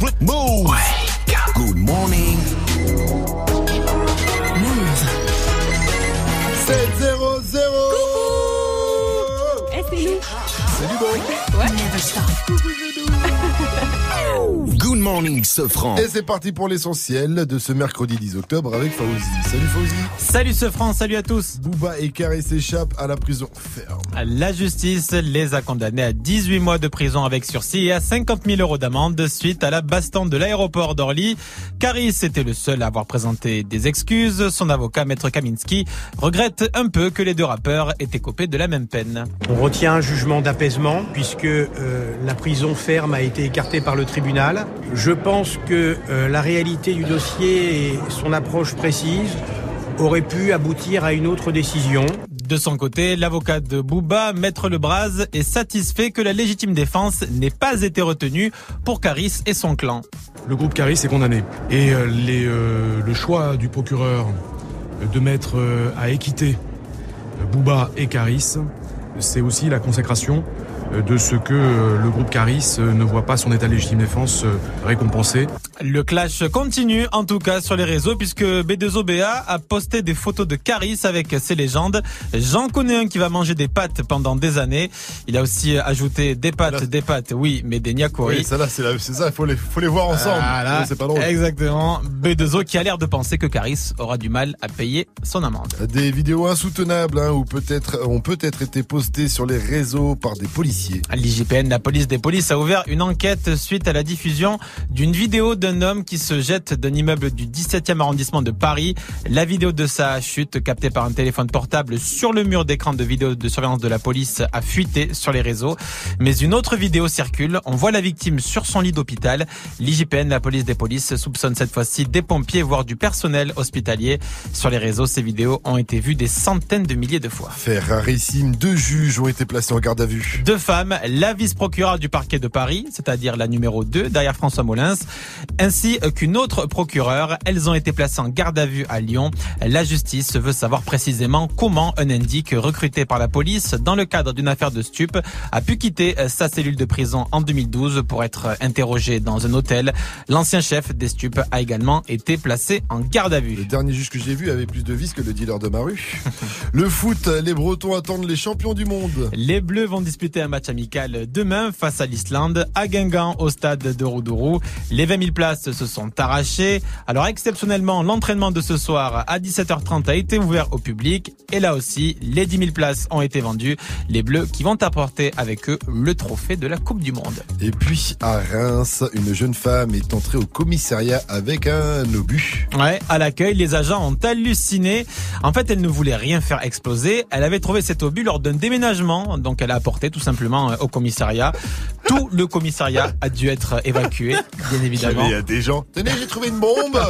Move. Good morning. Move. 7 0 0 Eh, c'est nous. Salut bon Never stop. Good morning, Sofran. Et c'est parti pour l'essentiel de ce mercredi 10 octobre avec Fauzi. Salut Fauzi. Salut ce France, salut à tous. Booba et Carré s'échappent à la prison ferme. La justice les a condamnés à 18 mois de prison avec sursis et à 50 000 euros d'amende suite à la baston de l'aéroport d'Orly. Caris était le seul à avoir présenté des excuses. Son avocat, Maître Kaminski, regrette un peu que les deux rappeurs aient écopé de la même peine. On retient un jugement d'apaisement puisque euh, la prison ferme a été écartée par le tribunal. Je pense que euh, la réalité du dossier et son approche précise auraient pu aboutir à une autre décision. De son côté, l'avocat de Booba, Maître Lebras, est satisfait que la légitime défense n'ait pas été retenue pour Caris et son clan. Le groupe Caris est condamné. Et euh, euh, le choix du procureur de mettre euh, à équité Booba et Caris, c'est aussi la consécration de ce que euh, le groupe Caris euh, ne voit pas son état légitime défense euh, récompensé. Le clash continue, en tout cas sur les réseaux, puisque B2OBA a posté des photos de Caris avec ses légendes. J'en connais un qui va manger des pâtes pendant des années. Il a aussi ajouté des pâtes, Là- des pâtes, oui, mais des nyakori. Oui, ça là, c'est ça, il faut les, faut les voir ensemble. Voilà, C'est pas drôle. Exactement. B2O qui a l'air de penser que Caris aura du mal à payer son amende. Des vidéos insoutenables hein, ou peut-être ont peut-être été postées sur les réseaux par des policiers. À l'IGPN, la police des polices a ouvert une enquête suite à la diffusion d'une vidéo d'un homme qui se jette d'un immeuble du 17e arrondissement de Paris. La vidéo de sa chute, captée par un téléphone portable sur le mur d'écran de vidéo de surveillance de la police, a fuité sur les réseaux. Mais une autre vidéo circule. On voit la victime sur son lit d'hôpital. L'IGPN, la police des polices, soupçonne cette fois-ci des pompiers, voire du personnel hospitalier. Sur les réseaux, ces vidéos ont été vues des centaines de milliers de fois. Fait rarissime, deux juges ont été placés en garde à vue. Deux femmes, la vice-procureure du parquet de Paris, c'est-à-dire la numéro 2 derrière François Molins, ainsi qu'une autre procureure. Elles ont été placées en garde à vue à Lyon. La justice veut savoir précisément comment un indique recruté par la police dans le cadre d'une affaire de stup a pu quitter sa cellule de prison en 2012 pour être interrogé dans un hôtel. L'ancien chef des stupes a également été placé en garde à Le vue. dernier juge que j'ai vu avait plus de vis que le dealer de ma rue. le foot, les Bretons attendent les champions du monde. Les Bleus vont disputer un match amical demain face à l'Islande à Guingamp au stade de Roudourou. Les 20 000 places se sont arrachées. Alors exceptionnellement, l'entraînement de ce soir à 17h30 a été ouvert au public et là aussi, les 10 000 places ont été vendues. Les Bleus qui vont apporter avec eux le trophée de la Coupe du Monde. Et puis à Reims, une jeune femme est entrée au commissariat avec un obus. Ouais, à l'accueil, les agents ont halluciné. En fait, elle ne voulait rien faire exploser. Elle avait trouvé cet obus lors d'un déménagement, donc elle a apporté tout simplement euh, au commissariat. Tout le commissariat a dû être évacué, bien évidemment. Il y a des gens. Tenez, j'ai trouvé une bombe.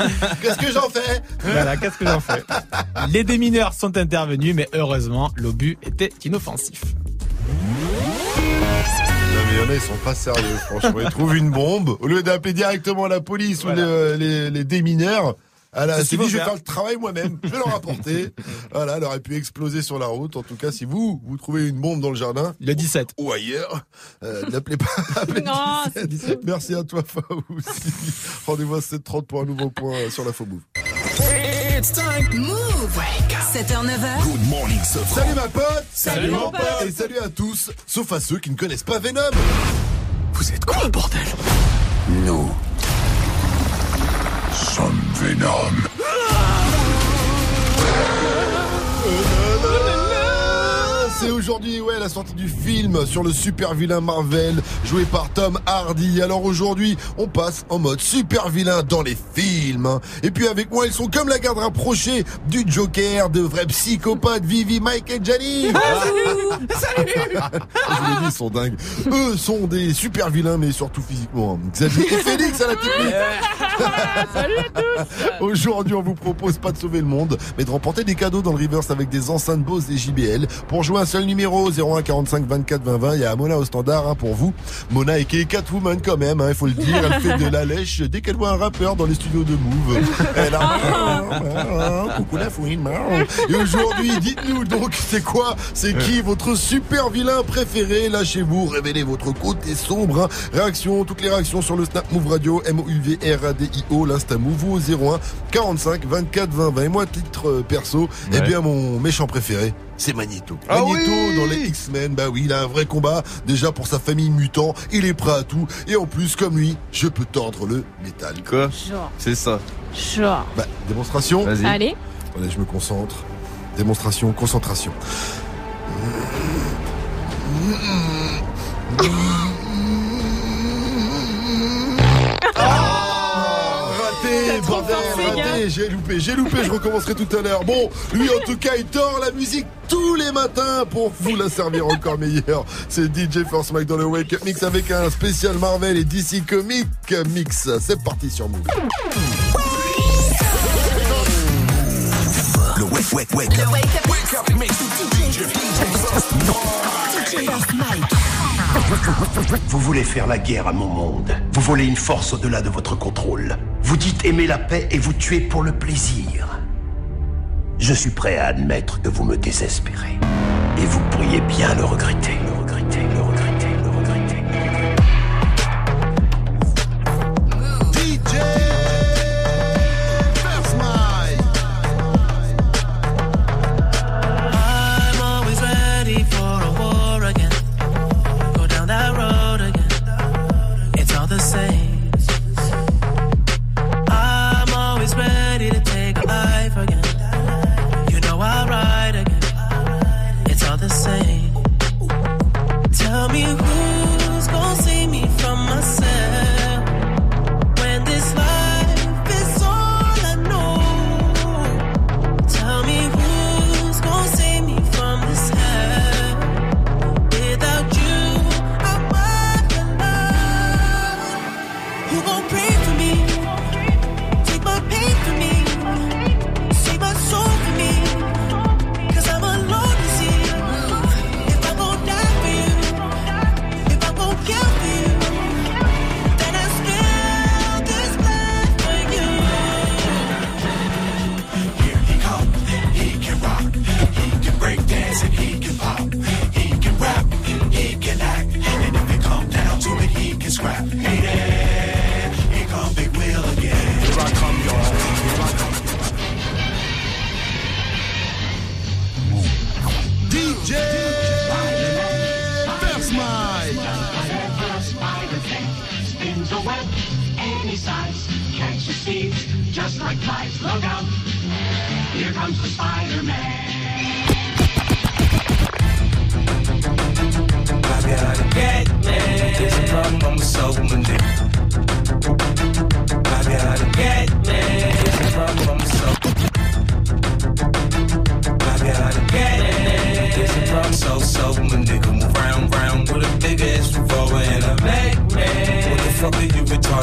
Qu'est-ce que j'en fais Voilà, qu'est-ce que j'en fais? Les démineurs sont intervenus, mais heureusement, l'obus était inoffensif. Non mais il y en a, ils sont pas sérieux, franchement. Ils trouvent une bombe. Au lieu d'appeler directement la police Voilà. ou les, les, les démineurs, elle a dit, je vais faire. le travail moi-même, je vais leur apporter. voilà, elle aurait pu exploser sur la route. En tout cas, si vous, vous trouvez une bombe dans le jardin, Le 17. ou ailleurs, euh, n'appelez pas. appelez Non, 17. Merci à toi, aussi. Rendez-vous à 7h30 pour un nouveau point sur la faux move. It's time. Move. 7h, 9h. Good morning. Salut ma pote Salut mon pote. Et salut à tous, sauf à ceux qui ne connaissent pas Venom Vous êtes quoi, bordel? Nous Venom. C'est aujourd'hui ouais la sortie du film sur le super vilain Marvel joué par Tom Hardy. Alors aujourd'hui, on passe en mode super vilain dans les films. Et puis avec moi, ils sont comme la garde rapprochée du Joker, de vrais psychopathes, Vivi, Mike et Jenny. Salut Je vous l'ai dit, ils sont dingues. Eux sont des super vilains, mais surtout physiquement. hein. Xavier et Félix à la technique. Aujourd'hui, on vous propose pas de sauver le monde, mais de remporter des cadeaux dans le reverse avec des enceintes Bose et JBL. Pour jouer un seul numéro numéro 01 45 24 20 20. Il y a Mona au standard hein, pour vous. Mona est Catwoman quand même, hein, il faut le dire. Elle fait de la lèche dès qu'elle voit un rappeur dans les studios de Move. Elle a... Coucou la fouine. Et aujourd'hui, dites-nous donc, c'est quoi C'est qui votre super vilain préféré? Lâchez-vous, révélez votre côté sombre. Hein. Réaction, toutes les réactions sur le Snap Move Radio, M-O-U-V-R-A-D-I-O, l'Insta Move au 01 45 24 20 20. Et moi, titre euh, perso, eh bien, mon méchant préféré, c'est Magneto. Ah Magneto oui dans les X-Men, bah oui, il a un vrai combat. Déjà pour sa famille mutant, il est prêt à tout. Et en plus, comme lui, je peux tordre le métal. Quoi Genre. C'est ça. Genre. Bah, démonstration. Vas-y. Allez. Je me concentre. Démonstration, concentration. Raté, bordel, raté, j'ai loupé, j'ai loupé, je recommencerai tout à l'heure. Bon, lui en tout cas, il tord la musique tous les matins pour vous la servir encore meilleure. C'est DJ Force Mike dans le Wake Up Mix avec un spécial Marvel et DC Comic Mix. C'est parti sur Move. Vous voulez faire la guerre à mon monde. Vous voulez une force au-delà de votre contrôle. Vous dites aimer la paix et vous tuez pour le plaisir. Je suis prêt à admettre que vous me désespérez. Et vous pourriez bien. Le regretter, le regretter, le regretter. A web any size. Catches thieves just like flies. Look out! Here comes the Spider-Man. Gotta get me. There's a problem, gotta get me. There's a problem, so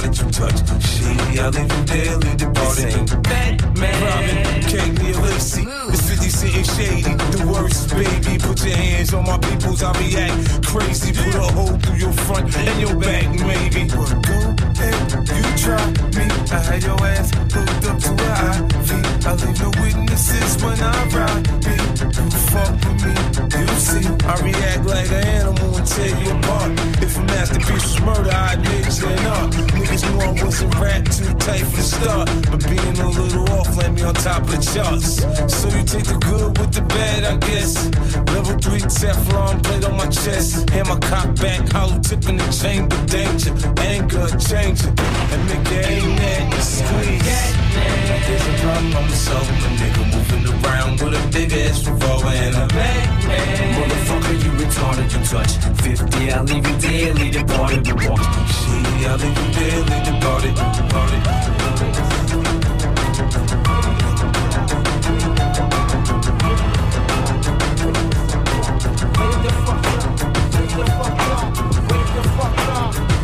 you? You touch shit? I leave you there, leave the party. Batman, Robin, King Leo Lacey. It's 50 Cent and Shady. The worst, baby. Put your hands on my peoples, I react crazy. Put a hole through your front and your back, maybe. Well, you try me. I had your ass hooked up to a IV. I leave no witnesses when I ride. Me, you fuck with me, you see. I react like an animal and tear you apart. If a masterpiece was murder, I'd admit you're not. Niggas knew I wasn't rap too tight for the start. But being a little off, let me on top of the charts. So you take the good with the bad, I guess. Level 3 Teflon plate on my chest. And my cop back, hollow tip in the chamber, danger. Anger, changing. And nigga ain't that, squeeze. There's a problem, I'm soul, a nigga moving around with a big ass revolver and a Mac man. Motherfucker, you retarded, you touch 50, I'll leave you there, leave the party, we walk. Shit, I'll leave you there, leave the party, party.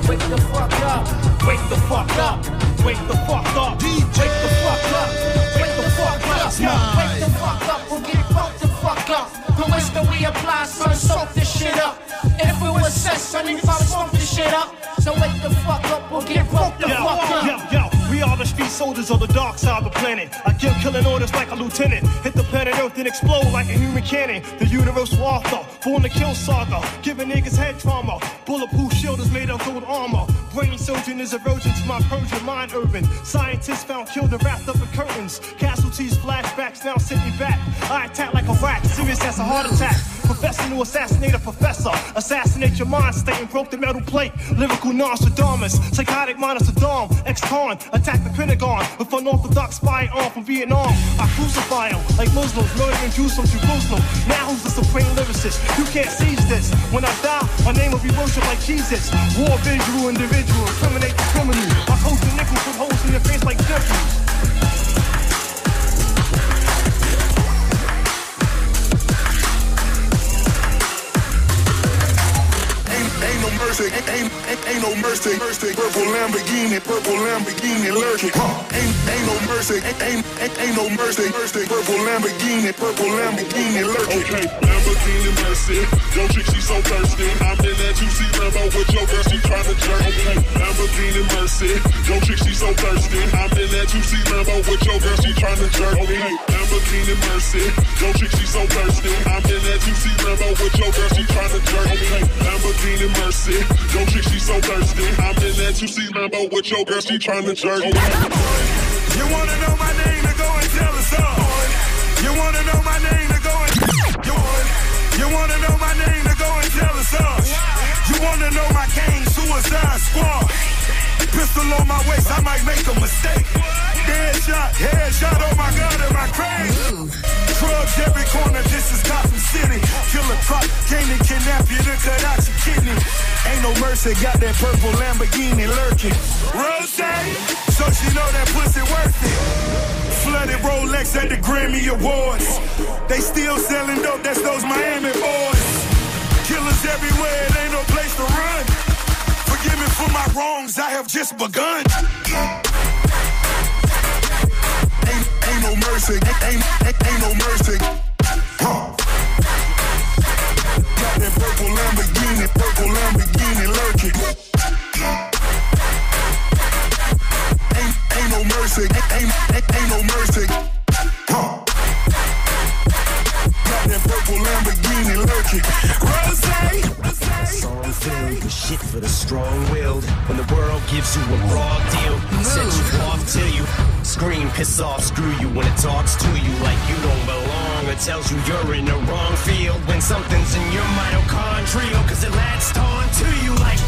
Wake the fuck up. Wake the fuck up. Wake the fuck up. DJ Wake the fuck up. Wake the fuck up. Smile. Wake the fuck up. We'll get fucked the fuck up. The wisdom we apply, son, so success. Son niggas always smoke this shit up. So wake the fuck up or get broke the Yo, fuck up. yo, yo, we are the street soldiers of the dark side of the planet. I kill killing orders like a lieutenant. Hit the planet Earth and explode like a human cannon. The universal author, born to kill saga. Giving niggas head trauma. Bulletproof shield is made of gold armor. Brain surgeon is virgin to my Persian mind urban. Scientists found killed and wrapped up in curtains. Casualties, flashbacks, now sent me back. I attack like a rat, serious as a heart attack. Professor to assassinate a professor. Assassinate your mind state and broke the metal plate. Lyrical Nostradamus. Psychotic mind of Saddam. Ex-con. Attack the Pentagon with unorthodox spy arm from Vietnam. I crucify them like Muslims. Murdering Jews from Jerusalem. Now who's the supreme lyricist? You can't seize this. When I die, my name will be worshipped like Jesus. War visual individual. Incriminate the criminal. I coach the nickel put holes in your face like dimples. Mercy, ain't, ain't, no mercy. mercy. Purple Lamborghini, purple Lamborghini lurking. Ain't, ain't no mercy, ain't, ain't, no mercy. mercy. Purple Lamborghini, purple Lamborghini lurking. Lamborghini Mercy. Yo, chick, she so thirsty. I'm in that juicy Lambo with your girl, she tryna jerk. Okay, Lamborghini Mercy. Yo, chick, she so thirsty. I'm in that juicy Lambo with your girl, she tryna jerk. Okay, Lamborghini Mercy. Yo, chick, she so thirsty. I'm in that juicy Lambo with your girl, she tryna jerk. Okay, Lamborghini Mercy. Yo, chick, she so thirsty. I'm in that juicy Lambo with your girl, she tryna jerk. You wanna know my name to go and tell us all. You wanna know my name to go and you want you wanna know my name to go and tell us all. You wanna know my gang suicide squad. Pistol on my waist, I might make a mistake. Headshot, headshot, oh my god, am I crazy? Drugs every corner, this is Gotham City. Killer truck, Mercy, got that purple Lamborghini lurking. Rose, so she know that pussy worth it. Flooded Rolex at the Grammy Awards. They still selling dope, that's those Miami boys. Killers everywhere, it ain't no place to run. Forgive me for my wrongs, I have just begun. Ain't, ain't no mercy, ain't, ain't, ain't no mercy. Huh. Got that purple Lamborghini, purple Lamborghini lurking. Ain't, ain't no mercy, ain't, ain't, ain't, no mercy. Huh. Got that purple Lamborghini lurking. Rose, Song filled with shit for the strong-willed. When the world gives you a raw deal, set you off till you scream, piss off, screw you. When it talks to you like you don't belong, it tells you you're in the wrong field. When something's in your mitochondrial, cause it latched on to you like.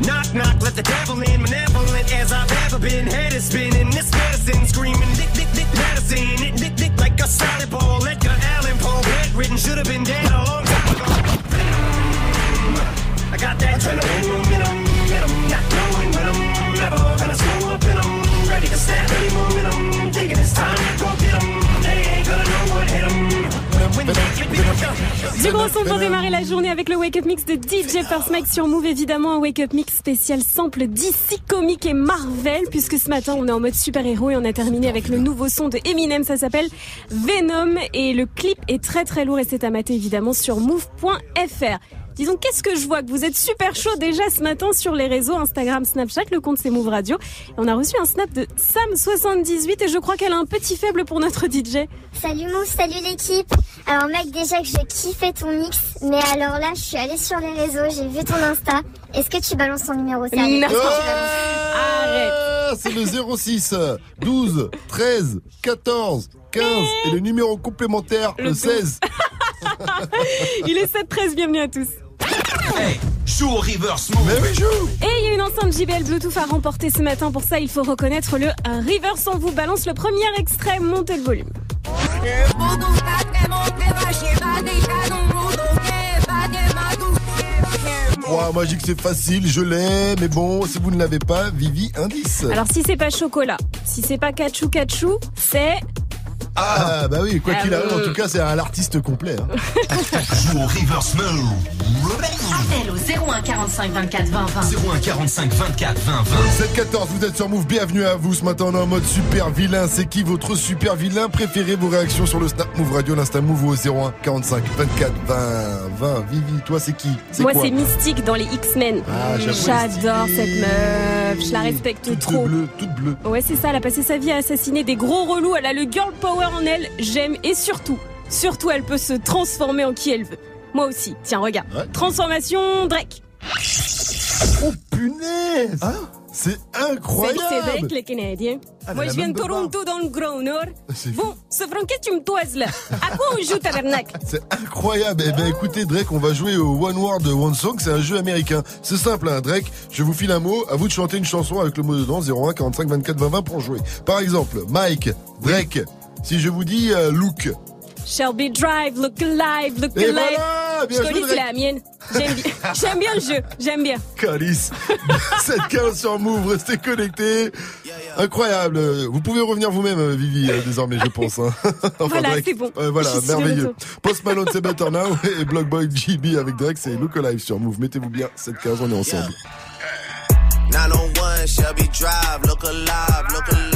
Knock, knock, let the devil in, malevolent as I've ever been. Head is spinning, this medicine screaming, dick, dick, dick, medicine. It, dick, dick, like a solid ball. Edgar Allan Poe, bedridden, should have been dead a long time ago. I got that adrenaline momentum, momentum, not knowing when I'm never gonna Du gros son pour démarrer la journée avec le Wake Up Mix de DJ First Mike sur Move, évidemment un Wake Up Mix spécial sample DC Comics et Marvel, puisque ce matin on est en mode super-héros et on a terminé avec le nouveau son de Eminem, ça s'appelle Venom et le clip est très très lourd et c'est à mater évidemment sur move.fr. Disons, qu'est-ce que je vois que vous êtes super chaud déjà ce matin sur les réseaux Instagram, Snapchat, le compte c'est Move Radio. Et on a reçu un snap de Sam78 et je crois qu'elle a un petit faible pour notre DJ. Salut Mousse, salut l'équipe. Alors mec, déjà que je kiffais ton mix, mais alors là, je suis allée sur les réseaux, j'ai vu ton Insta. Est-ce que tu balances ton numéro Non. C'est le 06 12 13 14 15 et le numéro complémentaire le, 16. Il est 7-13, bienvenue à tous. Joue au reverse move. Mais oui, joue Et il y a une enceinte JBL Bluetooth à remporter ce matin. Pour ça, il faut reconnaître le reverse. On vous balance le premier extrait. Montez le volume. Ouah, moi, je dis que c'est facile, je l'ai, mais bon, si vous ne l'avez pas, Vivi, indice. Alors, si c'est pas chocolat, si c'est pas cachou cachou, c'est Ah, bah oui, quoi qu'il arrive, en oui. tout cas, c'est un artiste complet. hein. Joue au reverse mode. Appel au 01 45 24 20 20. 01 45 24 20 20. 7-14, vous êtes sur Move, bienvenue à vous. Ce matin, on est en mode super vilain. C'est qui votre super vilain préféré? Vos réactions sur le Snap Move Radio, l'Insta Move au 01 45 24 20 20. Vivi, toi, c'est qui? C'est Moi, c'est Mystique dans les X-Men. Ah, J'adore cette meuf. Je la respecte Toute trop. bleue, toute bleue. Ouais, c'est ça. Elle a passé sa vie à assassiner des gros relous. Elle a le girl power en elle. J'aime. Et surtout, surtout, elle peut se transformer en qui elle veut. Moi aussi. Tiens, regarde. Transformation Drake. Oh punaise C'est incroyable c'est Drake, le Canadien. Ah, Moi, je viens de pas Toronto, dans le Grand Nord. C'est Bon, ce franquet, tu me toises là? À quoi on joue, tabernacle? C'est incroyable. Eh ben écoutez Drake, on va jouer au One Word One Song. C'est un jeu américain. C'est simple, hein, Drake. Je vous file un mot. À vous de chanter une chanson avec le mot dedans. 01 45 24 20 20 pour jouer. Par exemple, Mike, Drake. Si je vous dis euh, Look. Shelby Drive, look alive, look Et alive. voilà, bien je dis, c'est la mienne. J'aime bien. J'aime bien le jeu. J'aime bien. Calice. 7-15 sur Move. Restez connectés. Incroyable. Vous pouvez revenir vous-même, euh, Vivi, euh, désormais, je pense. hein. Enfin, Voilà, c'est bon. Euh, voilà, Je merveilleux. Post Malone, c'est Better Now. Et Blockboy GB avec Drake, c'est Look Alive sur Move. Mettez-vous bien. 7-15, on est ensemble. 901 Shelby Drive, look alive, look alive.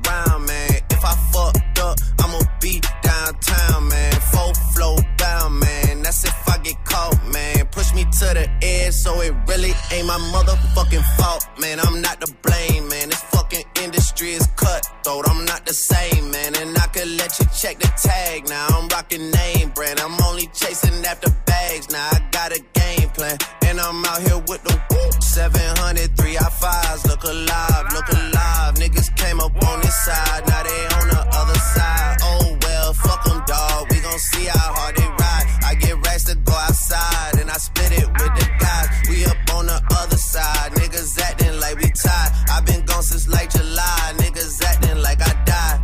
That's if I get caught, man. Push me to the edge, so it really ain't my motherfucking fault, man. I'm not to blame, man. This fucking industry is cutthroat. I'm not the same, man. And I could let you check the tag. Now I'm rocking name brand. I'm only chasing after bags. Now I got a game plan. And I'm out here with the whoop. 700, three I fives. Look alive, look alive. Niggas came up on this side. Now they on the other side. Oh well, fuck them, dog. Gon' see how hard they ride. I get racks to go outside. And I split it with the guys. We up on the other side. Niggas acting like we tied. i been gone since like July. Niggas acting like I died.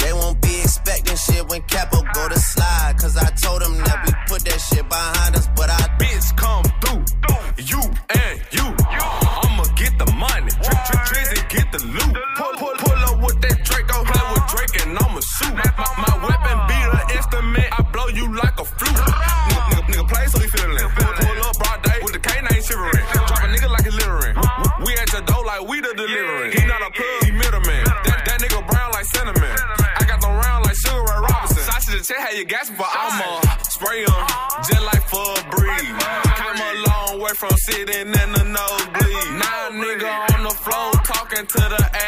They won't be expecting shit when Capo go to slide. Cause I told them that we put that shit behind us, flute. Nigga, nigga, nigga play so he feeling. Pull, up broad day with the canine shivering. Drop a nigga like he littering. We at your door like we the delivering. He not a plug, he middleman. That, that nigga brown like cinnamon. I got them round like Sugar Ray Robinson. Sausage and check how you gas but I'ma spray 'em just like for a breeze. Came a long way from sitting in the nosebleed. Now nigga on the floor talking to the athlete.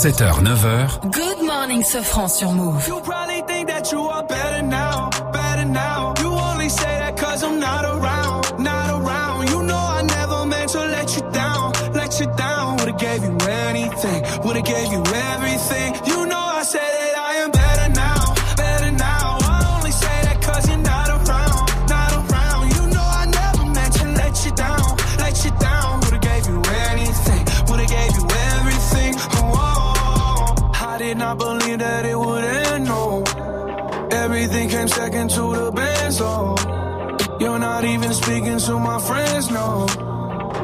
7h, 9h. Good morning, Sofran sur Move. You probably think that you are better now, better now. You only say that cause I'm not around, all my friends know.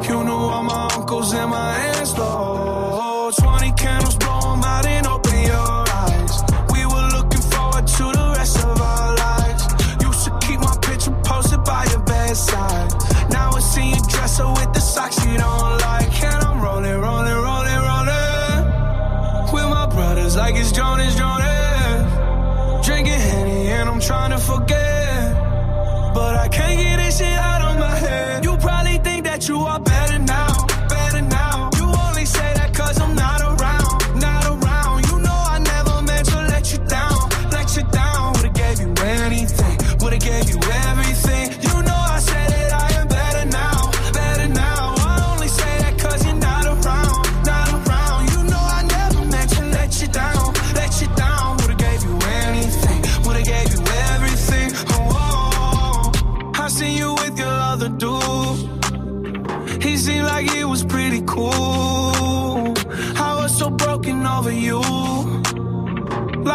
You knew all my uncles and my aunts though. 20 candles blow out and open your eyes. We were looking forward to the rest of our lives. Used to keep my picture posted by your bedside. Now I see you dresser with the socks you don't like. And I'm rolling, rolling, rolling, rolling. With my brothers like it's Jonas, Jonas. Drinking Henny and I'm trying to forget.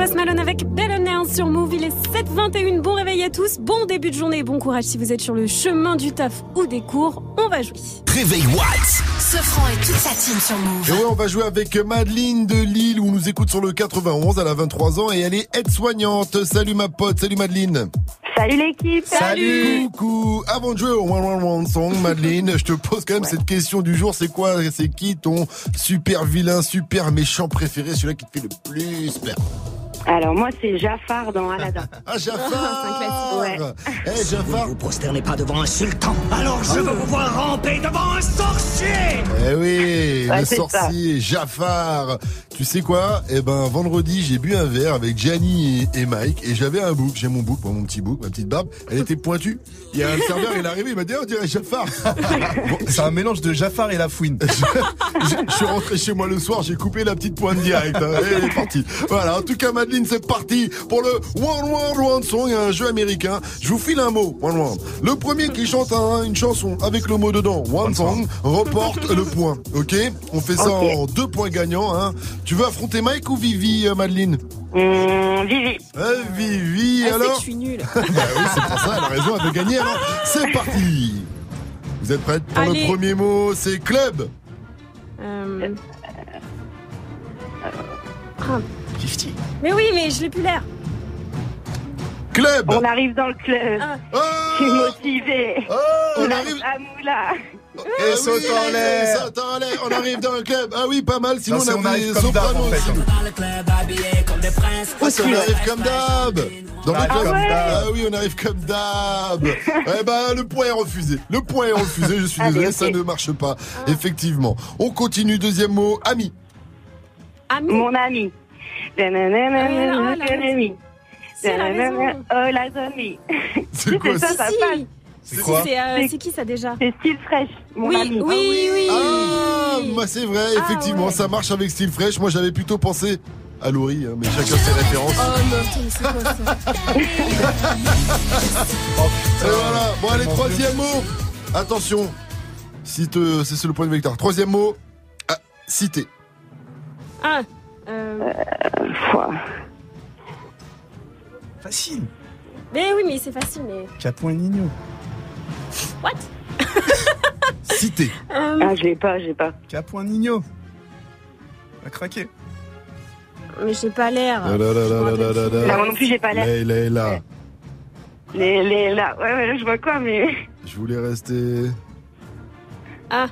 Post Malone avec Bellonnaire sur Move. Il est 7h21. Bon réveil à tous. Bon début de journée. Bon courage si vous êtes sur le chemin du taf ou des cours. On va jouer. Réveil Watts. Sofran et toute sa team sur Move. Et ouais, on va jouer avec Madeleine de Lille, où on nous écoute sur le 91. Elle a 23 ans et elle est aide-soignante. Salut ma pote, salut Madeleine. Salut l'équipe Coucou Avant de jouer au One One One Song, Madeleine, je te pose quand même cette question du jour. C'est quoi, c'est qui ton super vilain, super méchant préféré, celui-là qui te fait le plus peur? Alors moi c'est Jafar dans Aladdin. Ah Jafar Ouais. Eh Jafar Vous prosternez pas devant un sultan, alors je veux vous voir ramper devant un sorcier Eh oui, Ouais, le sorcier Jafar. Tu sais quoi? Eh ben vendredi, j'ai bu un verre avec Gianni et, et Mike et j'avais un bouc. J'ai mon bouc, mon petit bouc, ma petite barbe. Elle était pointue. Il y a un serveur, il est arrivé, il m'a dit, oh, on dirait Jafar. Bon, c'est un mélange de Jafar et la fouine. je, je- je suis rentré chez moi le soir, j'ai coupé la petite pointe directe. hein, et elle est partie. Voilà, en tout cas, Madeleine, c'est parti pour le One World One Song, un jeu américain. Je vous file un mot, One World. Le premier qui chante un- une chanson avec le mot dedans, One Song, reporte le point. Ok? On fait ça en deux points gagnants. Hein. Tu veux affronter Mike ou Vivi, euh, Madeleine? Vivi. Euh, Vivi, Elle sait alors? que je suis nulle. bah oui, c'est pour ça, elle a raison, elle veut gagner. Alors, c'est parti Vous êtes prêtes pour Allez. le premier mot? C'est club Euh... Ah. Mais oui, mais je l'ai plus l'air. Club On arrive dans le club. Je suis motivée. Oh, on arrive- à Moula. Et saute en l'air Saute en l'air On arrive dans le club Ah oui, pas mal, sinon Non, on on avait arrive comme d'hab, Soprano en fait. Ah, c'est on arrive comme d'hab Dans le Ah club ouais Ah oui, on arrive comme d'hab Eh ben, le point est refusé. Le point est refusé, je suis Allez, désolé, ça ne marche pas. Effectivement. On continue, deuxième mot, ami. Ami. Ah, mon ami. Oh la zombie. C'est quoi ça, Si, ça si. passe. Si, C'est euh, c'est qui ça déjà C'est Style Fresh, mon Oui, ami. oui, oui. Ah, moi c'est vrai, Ah, effectivement, ouais. ça marche avec Style Fresh. Moi j'avais plutôt pensé à Laurie, hein, mais chacun ses références. Oh non, c'est quoi ça Et voilà, bon allez, troisième mot. Attention, si te- c'est sur le point de victoire. Troisième mot, ah, cité. Ah, euh... Facile. Mais oui, mais c'est facile, mais... Capon et Nino. What? Cité. Euh, Ah, je l'ai pas, je l'ai pas. Capon Nino. Va craquer. Mais j'ai pas l'air. Ah là là là là là là là. Là, moi non plus, j'ai pas l'air. Là, là, là. Les, les, là, ouais, ouais, là, je vois quoi, mais. Je voulais rester. Ah,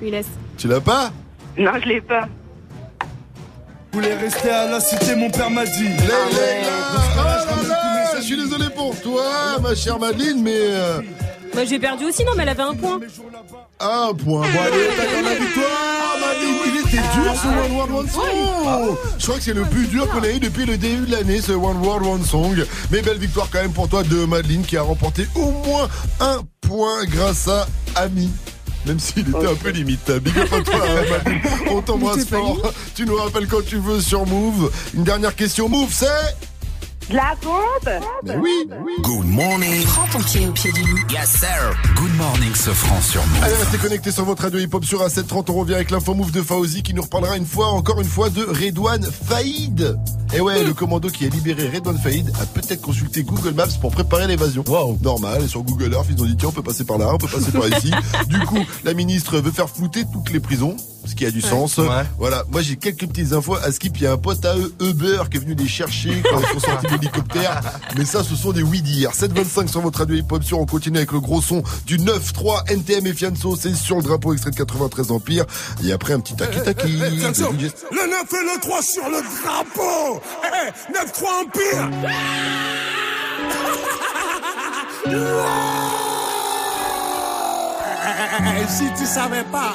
lui laisse. Tu l'as pas? Non, je l'ai pas. Je voulais rester à la cité, mon père m'a dit. Là, là, là. Là là, Je suis désolé pour toi, ma chère Madeleine, mais. euh, Moi j'ai perdu aussi, non, mais elle avait un point. Un point. Bon, allez, t'as la victoire, Madeleine. Il était dur ce One World One Song. Je crois que c'est le plus dur qu'on a eu depuis le début de l'année, ce One World One Song. Mais belle victoire quand même pour toi de Madeleine qui a remporté au moins un point grâce à Ami. Même s'il était un peu limite. Big up à toi, hein. On t'embrasse fort. Tu nous rappelles quand tu veux sur Move. Une dernière question, Move, c'est De la bombe Mais oui, Good morning. Prends ton pied au pied du lit. Yes, sir. Good morning, ce franc sur Move. Allez, restez connectés sur votre radio hip-hop sur A730. On revient avec l'info move de Fauzi qui nous reparlera une fois, encore une fois, de Redouane Faïd. Et ouais, le commando qui a libéré Redouane Faïd a peut-être consulté Google Maps pour préparer l'évasion. Wow. Normal. Et sur Google Earth, ils ont dit, tiens, on peut passer par là, on peut passer par ici. du coup, la ministre veut faire flouter toutes les prisons. Ce qui a du sens. Voilà. Moi, j'ai quelques petites infos. À Skip, il y a un pote à eux, Uber, qui est venu les chercher quand ils sont sortis de l'hélicoptère. Mais ça, ce sont des oui dire. 725 sur votre radio hip-hop sur. On continue avec le gros son du 9-3 NTM et Fianso. C'est sur le drapeau extrait de 93 Empire. Et après, un petit taki-taki. Eh, de attention, DJ. le 9 et le 3 sur le drapeau Eh, 9-3 Empire Eh, Si tu savais pas,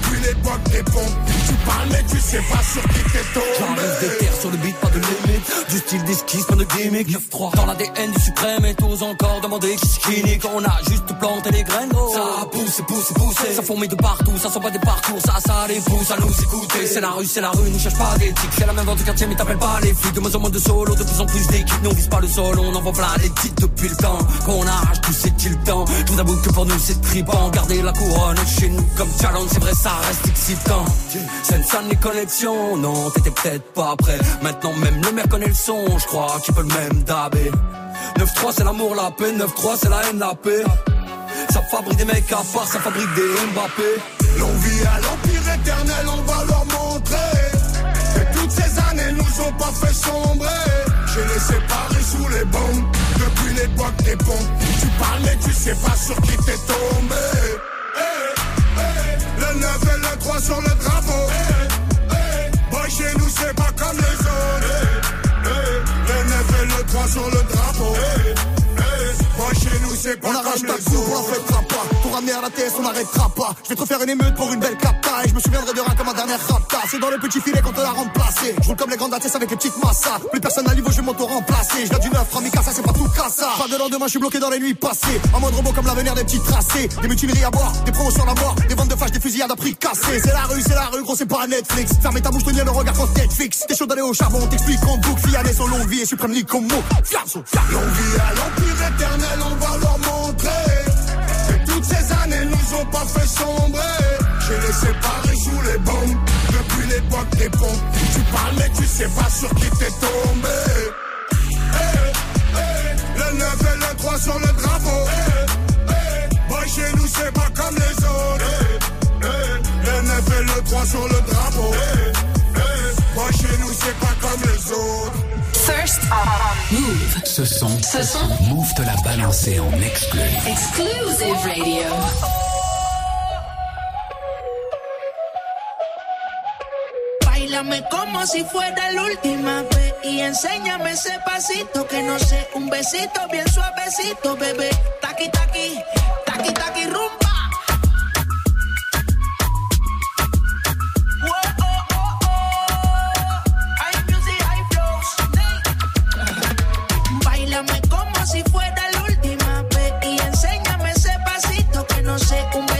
Depuis l'époque des Tu parles mais tu sais pas sur qui t'es tombé des terres sur le beat, pas de limite. Du style d'esquisse, pas de gimmick. 9-3 dans l'ADN du suprême et tous encore demander qui qui nique. On a juste planté les graines, oh. Ça pousse, pousse, pousse. Ça fourmille de partout, ça sent pas des parcours. Ça, ça les pousse à nous écouter. C'est la rue, c'est la rue, nous cherche pas d'éthique. C'est la même vente du quartier, mais t'appelles pas les flics. De moins en moins de solo, de plus en plus d'équipes. Nous on vise pas le sol, on envoie plein les titres depuis le temps. Qu'on arrache tout, c'est-il temps. Tout d'abord que pour nous c'est tripant. Garder la couronne chez nous comme challenge, c'est vrai, ça reste excitant. C'est ça les non, t'étais peut-être pas prêt. Maintenant même le maire connaît le son, je crois qu'il peut le même dabé. 9-3 c'est l'amour, la paix, 9-3 c'est la haine, la paix. Ça fabrique des mecs à part, ça fabrique des Mbappé. L'envie à l'empire éternel, on va leur montrer Que toutes ces années nous ont pas fait sombrer J'ai les séparés sous les bombes Depuis l'époque des pompes Tu parles mais tu sais pas sur qui t'es tombé Le 9 et le 3 sur le drapeau. Eh, eh, Boy chez nous c'est pas comme les autres. Eh, Le 9 et le 3 sur le drapeau. Boy chez nous c'est pas On comme arrache ta les coupe, on en autres pas. Ramener à la TS, on n'arrêtera pas. Je vais te refaire une émeute pour une belle capta. Et je me souviendrai de rien comme un dernier rapta. C'est dans le petit filet qu'on te l'a remplacé. Je comme les grandes ATS avec les petites massas. Plus personne à niveau, je vais m'auto-remplacer. Je du neuf, Ramika, ça c'est pas tout cassa. Pas de lendemain, je suis bloqué dans les nuits passées. En mode robot comme l'avenir des petits tracés. Des mutineries à boire, des promotions à mort. Des ventes de flash, des fusillades à prix cassés. C'est la rue, c'est la rue, gros, c'est pas Netflix. Fermez ta bouche, tenir le regard quand Netflix. T'es chaud d'aller au charbon, t'explique en boucle. Longue vie et suprême comme mot. Fianso, L'envie à l'empire éternel, on va pas fait sombrer J'ai les séparés sous les bombes Depuis l'époque des pompes Tu parles mais tu sais pas sur qui t'es tombé Eh, eh, Le 9 et le 3 sur le drapeau Eh, eh, Boy chez nous c'est pas comme les autres Le 9 et le 3 sur le drapeau Boy chez nous c'est pas comme les autres First Move. Ce son, Ce son. Move te l'a balancé en exclu. Exclusive radio. Báilame como si fuera la última vez y enséñame ese pasito que no sé, un besito bien suavecito, bebé. Taqui taqui, taqui taqui rumba. Oh, oh, oh. Báilame como si fuera la última vez y enséñame ese pasito que no sé, un besito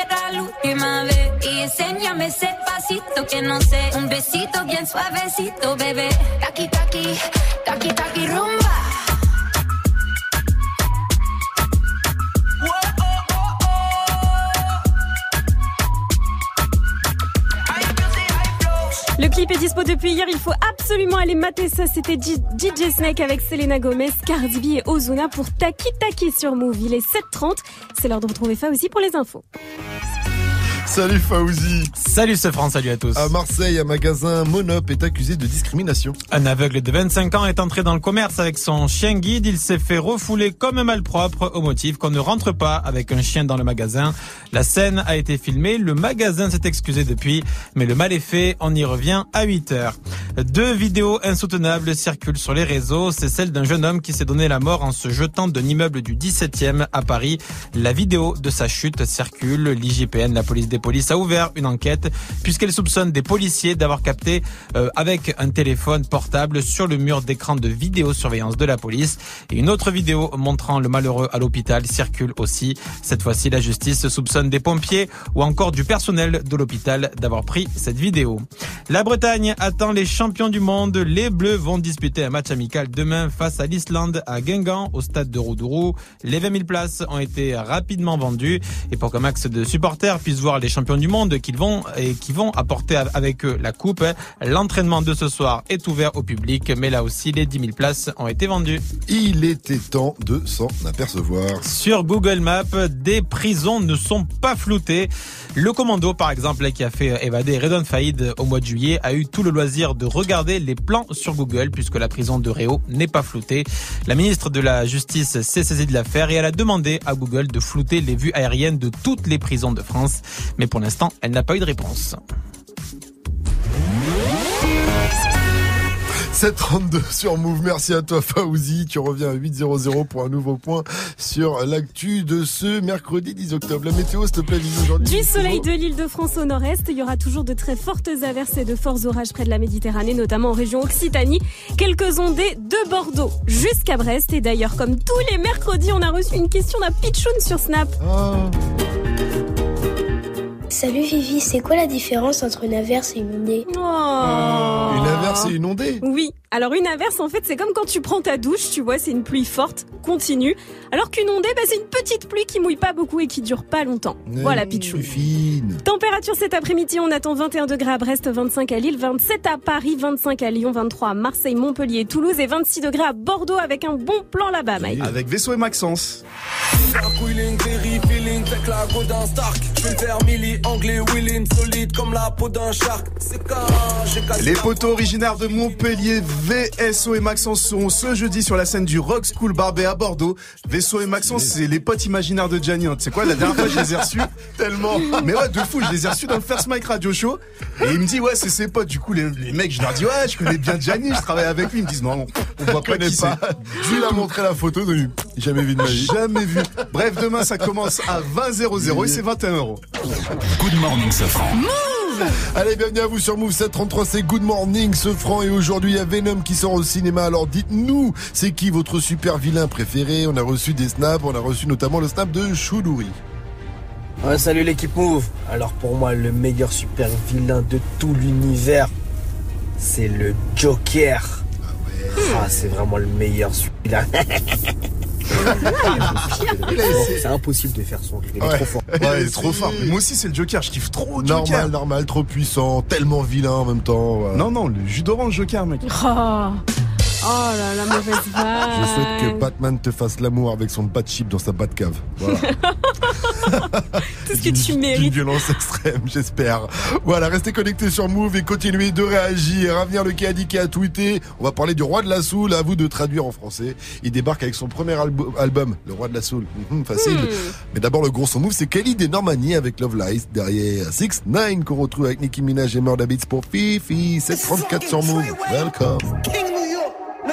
Le clip est dispo depuis hier, il faut absolument aller mater ça. C'était DJ Snake avec Selena Gomez, Cardi B et Ozuna pour Taki Taki sur Move. Il est 7h30, c'est l'heure de retrouver Fauzi pour les infos. Salut Fauzi. Salut ce France, salut à tous. À Marseille, un magasin Monop est accusé de discrimination. Un aveugle de 25 ans est entré dans le commerce avec son chien guide. Il s'est fait refouler comme un malpropre au motif qu'on ne rentre pas avec un chien dans le magasin. La scène a été filmée. Le magasin s'est excusé depuis, mais le mal est fait. On y revient à 8 heures. Deux vidéos insoutenables circulent sur les réseaux. C'est celle d'un jeune homme qui s'est donné la mort en se jetant d'un immeuble du 17e à Paris. La vidéo de sa chute circule. L'IGPN, la police des polices, a ouvert une enquête puisqu'elle soupçonne des policiers d'avoir capté euh, avec un téléphone portable sur le mur d'écran de vidéosurveillance de la police. Et une autre vidéo montrant le malheureux à l'hôpital circule aussi. Cette fois-ci, la justice soupçonne des pompiers ou encore du personnel de l'hôpital d'avoir pris cette vidéo. La Bretagne attend les champions du monde. Les Bleus vont disputer un match amical demain face à l'Islande à Guingamp au stade de Roudourou. Les 20 000 places ont été rapidement vendues et pour qu'un max de supporters puissent voir les champions du monde qu'ils vont et qui vont apporter avec eux la coupe, l'entraînement de ce soir est ouvert au public, mais là aussi les 10 000 places ont été vendues. Il était temps de s'en apercevoir. Sur Google Maps, des prisons ne sont pas floutées. Le commando, par exemple, qui a fait évader Redon Faïd au mois de juillet, a eu tout le loisir de regarder les plans sur Google puisque la prison de Réau n'est pas floutée. La ministre de la Justice s'est saisie de l'affaire et elle a demandé à Google de flouter les vues aériennes de toutes les prisons de France. Mais pour l'instant, elle n'a pas eu de réponse. 732 sur Move. Merci à toi Fauzi. Tu reviens à 800 pour un nouveau point sur l'actu de ce mercredi 10 octobre. La météo, s'il te plaît, aujourd'hui. Du soleil de l'île de France au nord-est, il y aura toujours de très fortes averses et de forts orages près de la Méditerranée, notamment en région Occitanie. Quelques ondées de Bordeaux jusqu'à Brest. Et d'ailleurs, comme tous les mercredis, on a reçu une question d'un pitchoun sur Snap. Salut Vivi, c'est quoi la différence entre une averse et une ondée? Une averse et une ondée? Oui. Alors une averse, en fait, c'est comme quand tu prends ta douche, tu vois, c'est une pluie forte, continue. Alors qu'une ondée, bah, c'est une petite pluie qui mouille pas beaucoup et qui dure pas longtemps. Voilà, Pichou. Température cet après-midi, on attend 21 degrés à Brest, 25 à Lille, 27 à Paris, 25 à Lyon, 23 à Marseille, Montpellier, Toulouse et 26 degrés à Bordeaux avec un bon plan là-bas, Mike. Avec Vaisseau et Maxence. Les poteaux originaires de Montpellier, VSO et Maxence seront ce jeudi sur la scène du Rock School Barbet à Bordeaux. VSO et Maxence, c'est les potes imaginaires de Gianni. hein. Tu sais quoi, la dernière fois, je les ai reçus tellement. Mais ouais, de fou, je les ai reçus dans le First Mike Radio Show. Et il me dit, ouais, c'est ses potes. Du coup, les, les mecs, je leur dis, ouais, je connais bien Gianni, je travaille avec lui. Ils me disent, non, on voit pas qui pas. c'est. Je lui ai montré la photo de lui. Jamais vu de ma vie. Jamais vu. Bref, demain, ça commence à 20 00 et c'est 21 euros. Good morning, Safran. Allez, bienvenue à vous sur Move 733, c'est Good Morning, ce franc. Et aujourd'hui, il y a Venom qui sort au cinéma. Alors dites-nous, c'est qui votre super vilain préféré? On a reçu des snaps, on a reçu notamment le snap de Choudouri. Ouais, salut l'équipe Move. Alors pour moi, le meilleur super vilain de tout l'univers, c'est le Joker. Ah, c'est vraiment le meilleur celui-là. C'est impossible de faire son rire. Il est Ouais. Ouais, trop fort. il est trop fort. Moi aussi, c'est le Joker. Je kiffe trop le Joker. Normal, normal, trop puissant, tellement vilain en même temps. Non, non, le jus d'orange Joker, mec. Oh. Oh là là, mauvaise Je vague. souhaite que Batman te fasse l'amour avec son Batchip dans sa Batcave. Voilà. Tout ce que tu mérites. violence extrême, j'espère. Voilà, restez connectés sur Move et continuez de réagir. À venir, le qui a dit qui a tweeté. On va parler du roi de la soul. À vous de traduire en français. Il débarque avec son premier albu- album, Le roi de la soul. Mhm, facile. Hmm. Mais d'abord, le gros son move, c'est Kelly des Normani avec Love Lies. Derrière 6 9 qu'on retrouve avec Nicki Minaj et Murda Beats pour Fifi. 734 sur Move. Welcome.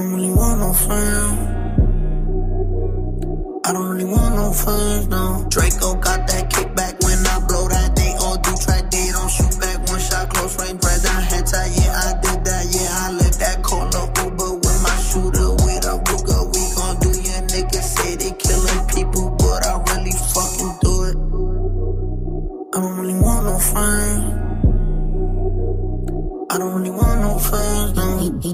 don't really want no friend. I don't really want no friends, no. Draco got that kickback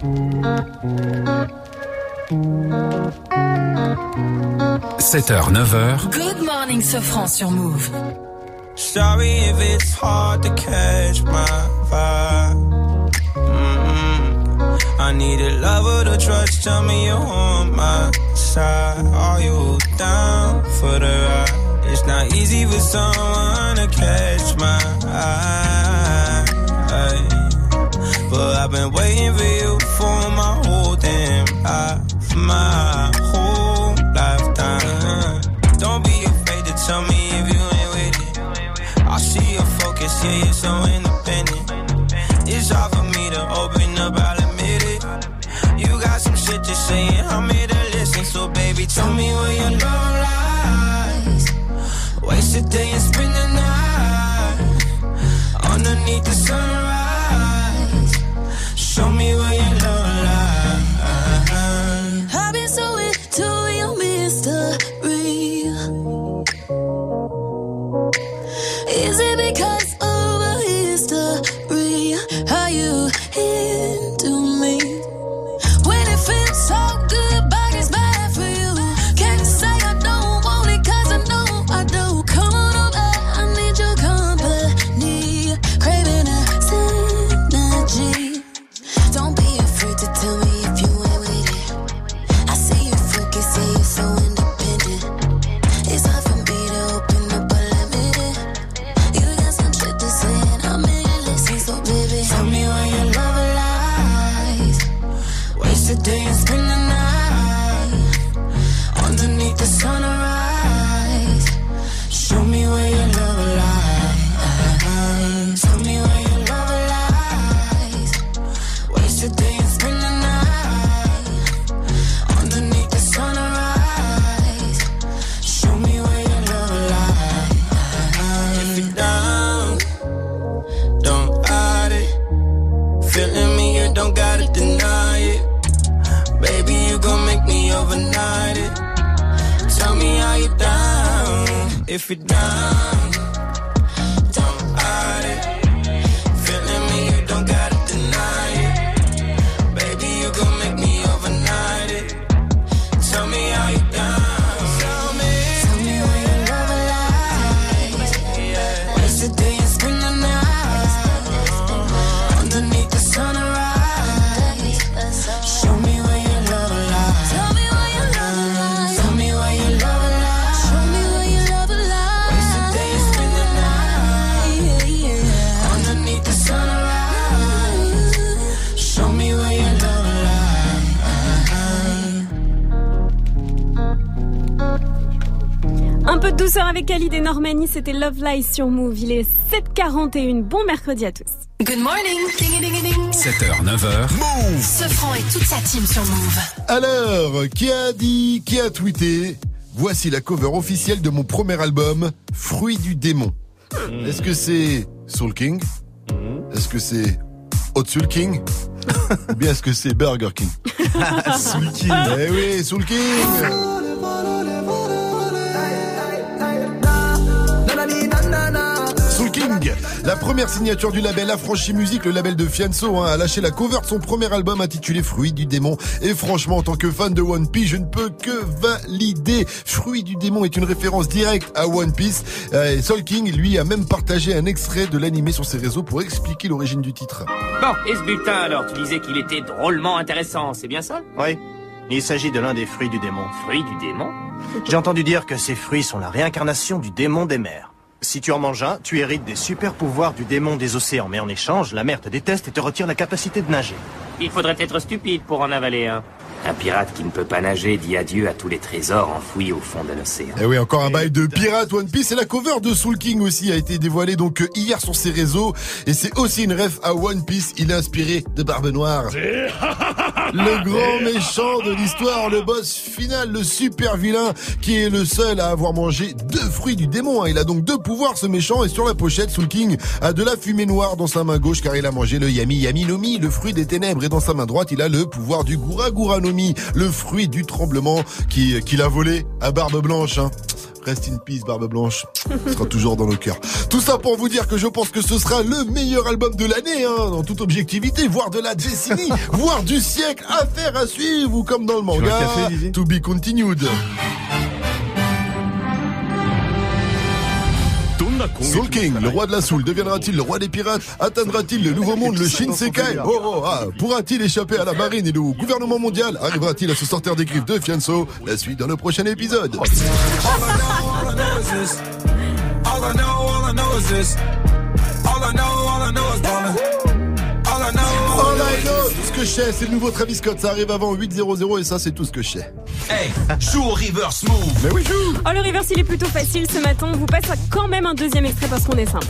7h, 9h, Good morning, Sofran sur Move. Sorry if it's hard to catch my vibe. Mm-mm. I need a lover to trust. Tell me you're on my side. Are you down for the ride? It's not easy for someone to catch my eye. But I've been waiting for you for my whole damn life. My whole lifetime. Don't be afraid to tell me if you ain't with it. I see your focus, yeah, you're so independent. It's hard for me to open up, I'll admit it. You got some shit to say, and I'm here to listen. So, baby, tell me where your love lies. Waste a day and c'était Love Lies sur Move. Il est 7h41. Bon mercredi à tous. Good morning. Ding, ding, ding. 7h, 9h. Move. Sofran et toute sa team sur Move. Alors, qui a dit, qui a tweeté Voici la cover officielle de mon premier album, Fruit du démon. Est-ce que c'est Soul King? Est-ce que c'est Hot Soul King? Ou bien est-ce que c'est Burger King? Soul King. Eh oui, Soul King la première signature du label Affranchi Musique, le label de Fianso, hein, a lâché la cover de son premier album intitulé Fruit du démon. Et franchement, en tant que fan de One Piece, je ne peux que valider. Fruit du démon est une référence directe à One Piece. Euh, et Soul King, lui, a même partagé un extrait de l'animé sur ses réseaux pour expliquer l'origine du titre. Bon, et ce bulletin alors, tu disais qu'il était drôlement intéressant, c'est bien ça? Oui. Il s'agit de l'un des fruits du démon. Fruit du démon? J'ai entendu dire que ces fruits sont la réincarnation du démon des mers. Si tu en manges un, tu hérites des super pouvoirs du démon des océans, mais en échange, la mer te déteste et te retire la capacité de nager. Il faudrait être stupide pour en avaler un. Un pirate qui ne peut pas nager dit adieu à tous les trésors enfouis au fond de l'océan. Eh oui, encore un bail de pirate One Piece et la cover de Soul King aussi a été dévoilée donc euh, hier sur ses réseaux et c'est aussi une ref à One Piece. Il est inspiré de Barbe Noire. Le grand méchant de l'histoire, le boss final, le super vilain qui est le seul à avoir mangé deux fruits du démon. hein. Il a donc deux pouvoirs ce méchant et sur la pochette, Soul King a de la fumée noire dans sa main gauche car il a mangé le Yami Yami Nomi, le fruit des ténèbres et dans sa main droite, il a le pouvoir du Gura Gura Le fruit du tremblement qui qu'il a volé à Barbe Blanche. hein. Reste in peace, Barbe Blanche. Il sera toujours dans nos cœurs. Tout ça pour vous dire que je pense que ce sera le meilleur album de l'année, hein, dans toute objectivité, voire de la décennie, voire du siècle. Affaire à suivre, ou comme dans le manga, café, to be continued. Soul King, le roi de la soul, deviendra-t-il le roi des pirates? Atteindra-t-il le nouveau monde, le Shinsekai? Oh oh ah, Pourra-t-il échapper à la marine et le gouvernement mondial? Arrivera-t-il à se sortir des griffes de Fianso? La suite dans le prochain épisode. All I know is this. All I know, all I know is this. All I know, all I know is tout ce que je sais, c'est le nouveau Travis Scott, ça arrive avant 8.00 et ça c'est tout ce que je sais. Hey, joue au reverse move. Mais oui, joue Oh, le reverse, il est plutôt facile ce matin. On vous passe quand même un deuxième extrait parce qu'on est sympa.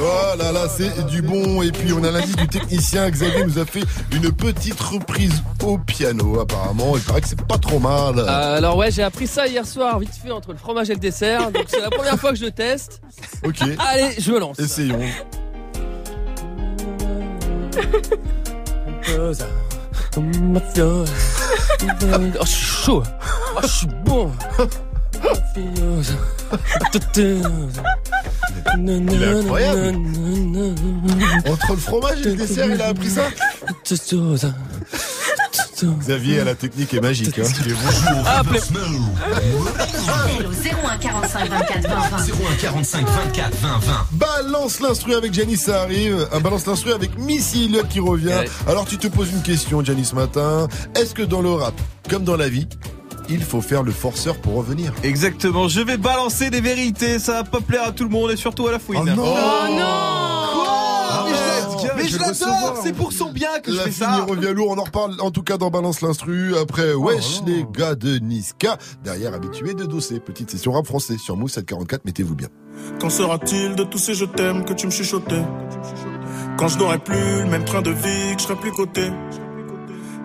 Oh là là, c'est du bon. Et puis on a l'indice du technicien. Xavier nous a fait une petite reprise au piano apparemment. Il paraît que c'est pas trop mal. Euh, alors ouais, j'ai appris ça hier soir, vite fait, entre le fromage et le dessert. Donc c'est la première fois que je le teste. Ok. Allez, je me lance. Essayons. Oh, je suis chaud. Oh, je suis bon. Il est incroyable. Entre le fromage et le dessert, il a appris ça Xavier à la technique est magique. Hein. Il est bon. Ah, appelez- Appel au 01 45 24 20 20. 01 45 24 20 20. Balance l'instru avec Janice, ça arrive. Un balance l'instru avec Missy Elliott qui revient. Alors tu te poses une question, Janice, ce matin. Est-ce que dans le rap, comme dans la vie, il faut faire le forceur pour revenir. Exactement, je vais balancer des vérités, ça va pas plaire à tout le monde et surtout à la fouine. Oh non. Oh non. Quoi Mais je mais le l'adore, c'est pour son bien que je fais ça. revient lourd, on en reparle en tout cas dans Balance l'instru. Après, wesh les gars de Niska, derrière habitué de Dossé. Petite session rap français sur Mousse 744, mettez-vous bien. Qu'en sera-t-il de tous ces je t'aime que tu me chuchotais? Quand je n'aurai plus le même train de vie, que je serai plus coté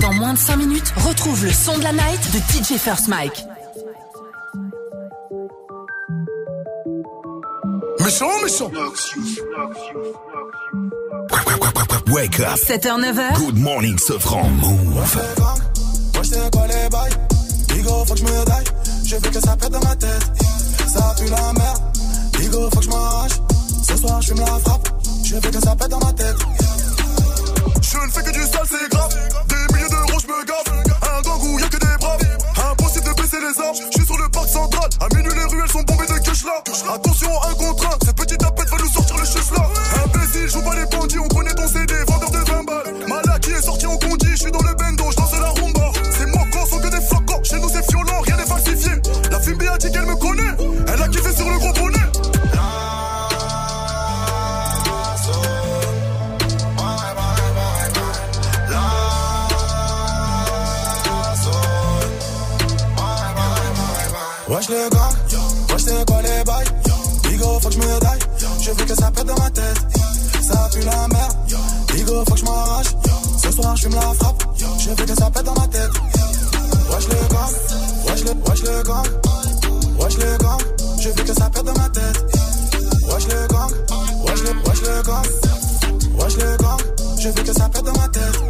Dans moins de 5 minutes, retrouve le son de la night de DJ First Mike. Méchant, méchant. Wake up. 7h, 9h. Good morning, Sofran. Move. Moi j'sais quoi les bails Bigo faut que je me daille Je veux que ça pète dans ma tête Ça pue la merde Bigo faut que je m'arrache Ce soir je fume la frappe Je veux que ça pète dans ma tête Je ne fais que du sale, c'est grave. Me gave. Un où y'a que des braves. Impossible de baisser les armes. Je suis sur le parc central. À minuit, les ruelles sont bombées de cash là. Attention, un contre un. Cette petite tapette va nous sortir le chus là. Wesh le gang, wesh c'est quoi les bails? Bigo faut que je me daille. Je veux que ça pète dans ma tête. Ça pue la merde. Bigo faut que je m'arrache. Ce soir je la frappe. Je veux que ça pète dans ma tête. Wesh le gang, wesh le, wesh le gang Wesh le gang, je veux que ça pète dans ma tête. Wesh le gang, wesh le, wesh le gang Wesh le gang, je veux que ça pète dans ma tête.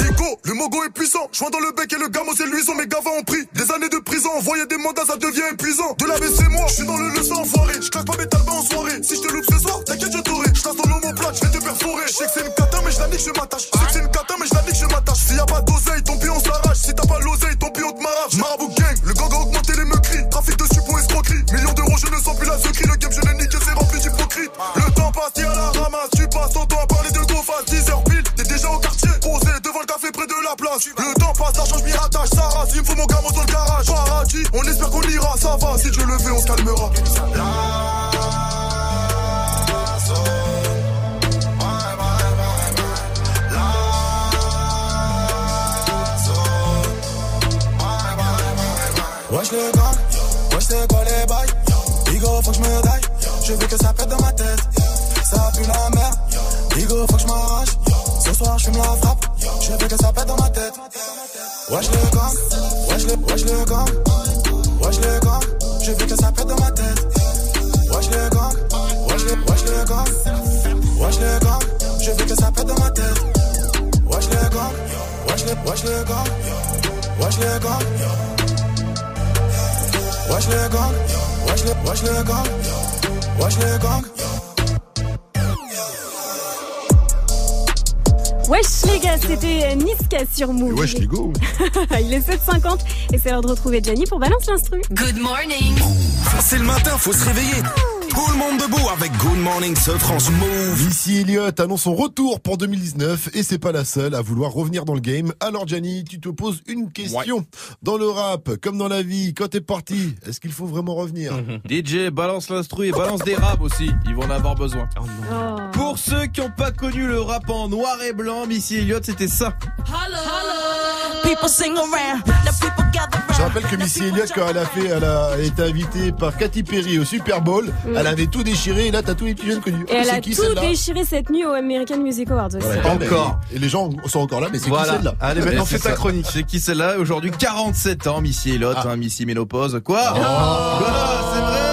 Higo, le mogo est puissant. Joint dans le bec et le gamo, c'est lui, son mes gavas ont pris. Des années de prison, envoyer des mandats, ça devient épuisant. De la c'est moi, je suis dans le leçon enfoiré. Je claque pas mes talbans en soirée. Si je te loupe ce soir, t'inquiète, je t'aurai. Je ton omoplate, je vais te perforer. Je sais que c'est une cata, mais je la nique, je m'attache. Je sais que c'est une cata, mais je la nique, je m'attache. S'il y a pas d'oseille, ton pied on s'arrache. Si t'as pas l'oseille, ton pied on te m'arrache. Le temps passe, l'argent je m'y attache, ça race. Il me faut mon gamin dans le garage. Paradis, on espère qu'on ira, ça va. Si je le fais, on se calmera. Wesh le gang, wesh c'est quoi les bails Bigo faut que je me daille, je veux que ça pète dans ma tête Ça pue la merde, Bigo faut que je m'arrache Ce soir je fume la frappe que ça pète dans ma tête Wesh le gang, wesh le, wesh le gang Wesh le gang, je veux que ça pète dans ma tête Wesh le gang, wesh le, wesh le gang Wesh le gang, je veux que ça pète dans ma tête Wesh le gang, wesh le, wesh le gang Wesh le gang Wesh les gars, c'était Niska sur Move. Wesh les go. Il est 7h50 et c'est l'heure de retrouver Gianni pour Balance l'Instru. Good morning. C'est le matin, faut se réveiller. Tout le monde debout avec Good Morning ce France Move. Missy Elliott annonce son retour pour 2019 et c'est pas la seule à vouloir revenir dans le game. Alors Gianni, tu te poses une question. Dans le rap, comme dans la vie, quand t'es parti, est-ce qu'il faut vraiment revenir? DJ, balance l'instru et balance des raps aussi. Ils vont en avoir besoin. Oh. Pour ceux qui n'ont pas connu le rap en noir et blanc, Missy Elliott, c'était ça. People sing around. Now people Je rappelle que Missy Elliott, quand elle a fait, elle a été invitée par Katy Perry au Super Bowl, Mm. elle avait tout déchiré et là t'as tous les petits jeunes connus. Et elle C'est a qui tout déchiré cette nuit au American Music Awards aussi. Ouais, Encore. Et les gens sont encore là, mais c'est qui celle-là Allez, maintenant fais fais ta chronique. C'est qui celle-là Aujourd'hui, 47 ans, Missy Elliott, Ah. hein, Missy Ménopause. Quoi Oh. Quoi C'est vrai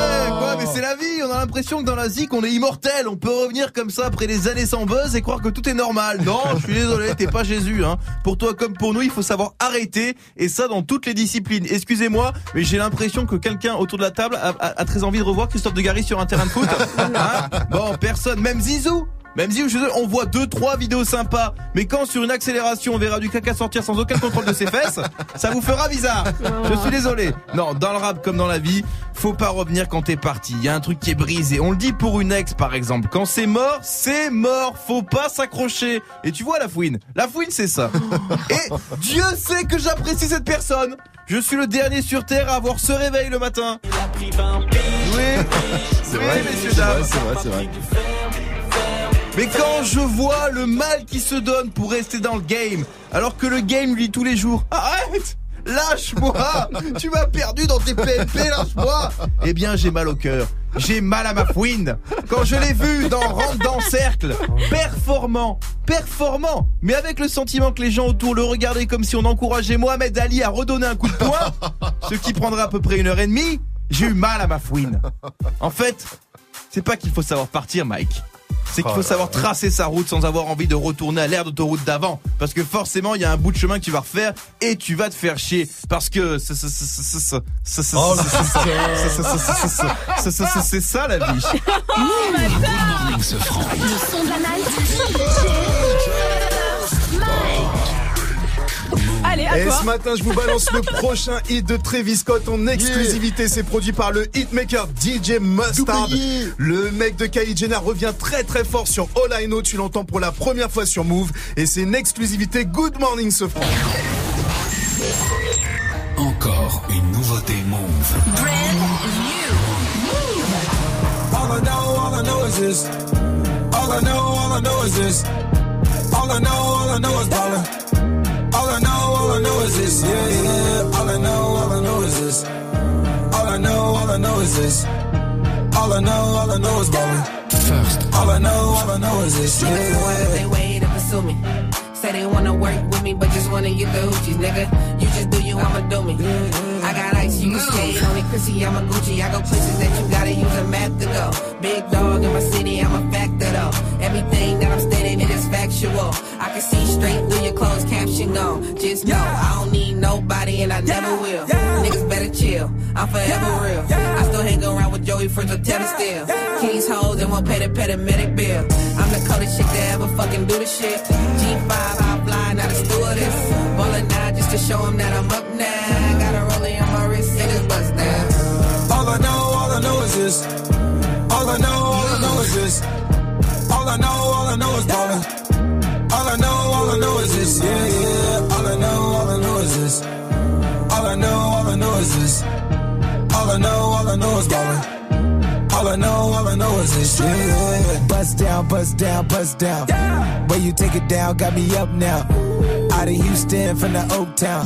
Mais c'est la vie On a l'impression que dans la zik, on est immortel. On peut revenir comme ça après des années sans buzz et croire que tout est normal. Non, je suis désolé, t'es pas Jésus. Hein. Pour toi comme pour nous, il faut savoir arrêter. Et ça dans toutes les disciplines. Excusez-moi, mais j'ai l'impression que quelqu'un autour de la table a, a- a très envie de revoir Christophe de Gary sur un terrain de foot. Hein? Bon, personne. Même Zizou même si on voit deux trois vidéos sympas, mais quand sur une accélération on verra du caca sortir sans aucun contrôle de ses fesses, ça vous fera bizarre. Je suis désolé. Non, dans le rap comme dans la vie, faut pas revenir quand t'es parti. Il y a un truc qui est brisé. On le dit pour une ex par exemple. Quand c'est mort, c'est mort. Faut pas s'accrocher. Et tu vois la fouine. La fouine c'est ça. Et Dieu sait que j'apprécie cette personne. Je suis le dernier sur terre à avoir ce réveil le matin. Oui, C'est Oui, vrai, messieurs, c'est dames. vrai, c'est vrai, c'est vrai. Mais quand je vois le mal qui se donne pour rester dans le game, alors que le game lui tous les jours, arrête Lâche-moi Tu m'as perdu dans tes PNP, lâche-moi Eh bien, j'ai mal au cœur. J'ai mal à ma fouine. Quand je l'ai vu dans Rentre dans le cercle, performant, performant, mais avec le sentiment que les gens autour le regardaient comme si on encourageait Mohamed Ali à redonner un coup de poing, ce qui prendra à peu près une heure et demie, j'ai eu mal à ma fouine. En fait, c'est pas qu'il faut savoir partir, Mike. C'est qu'il faut savoir tracer sa route sans avoir envie de retourner à l'air d'autoroute d'avant. Parce que forcément, il y a un bout de chemin que tu vas refaire et tu vas te faire chier. Parce que c'est Oh, ça. c'est la vie. Le son de la night. À Et toi. ce matin, je vous balance le prochain hit de Travis Scott en exclusivité. C'est produit par le hitmaker DJ Mustard. Le mec de Kylie Jenner revient très très fort sur All I Know. Tu l'entends pour la première fois sur Move. Et c'est une exclusivité Good Morning ce franc. Encore une nouveauté Move. All I know, all I know is this. All I know, all I know is this. All I know, all I know is ballin'. All I know, all I know is this. Yeah, yeah. All I know, all I know is this. All I know, all I know is this. All I know, all I know is ballin'. First, All I know, all I know is this. Yeah, yeah. They way to pursue me. Say they wanna work with me, but just wanna get the hoochies, nigga. You just do you, I'ma do me. I got ice, you can skate on it, Chrissy, I'm a Gucci. I go places that you gotta use a map to go. Big dog in my city, I'm a factor though. Everything that I'm stating, it is factual. I can see straight through your closed caption on. Just know, I don't need nobody and I never will. Niggas better chill, I'm forever real. I still hang around with Joey Fritz or Teddy still. Kings hoes and won't pay the paramedic bill. I'm the coldest chick to ever fucking do the shit. G5, I fly, not a stewardess. Ballin' now just to show 'em that I'm up bust down. All I know, all I know is this. All I know, all I know is this. All I know, all I know is ballin'. All I know, all I know is this. Yeah, yeah. All I know, all I know is this. All I know, all I know is this. All I know, all I know is ballin'. All I know, all I know is this. Yeah, yeah. Bust down, bust down, bust down. Way you take it down got me up now. Out of Houston from the Oak Town.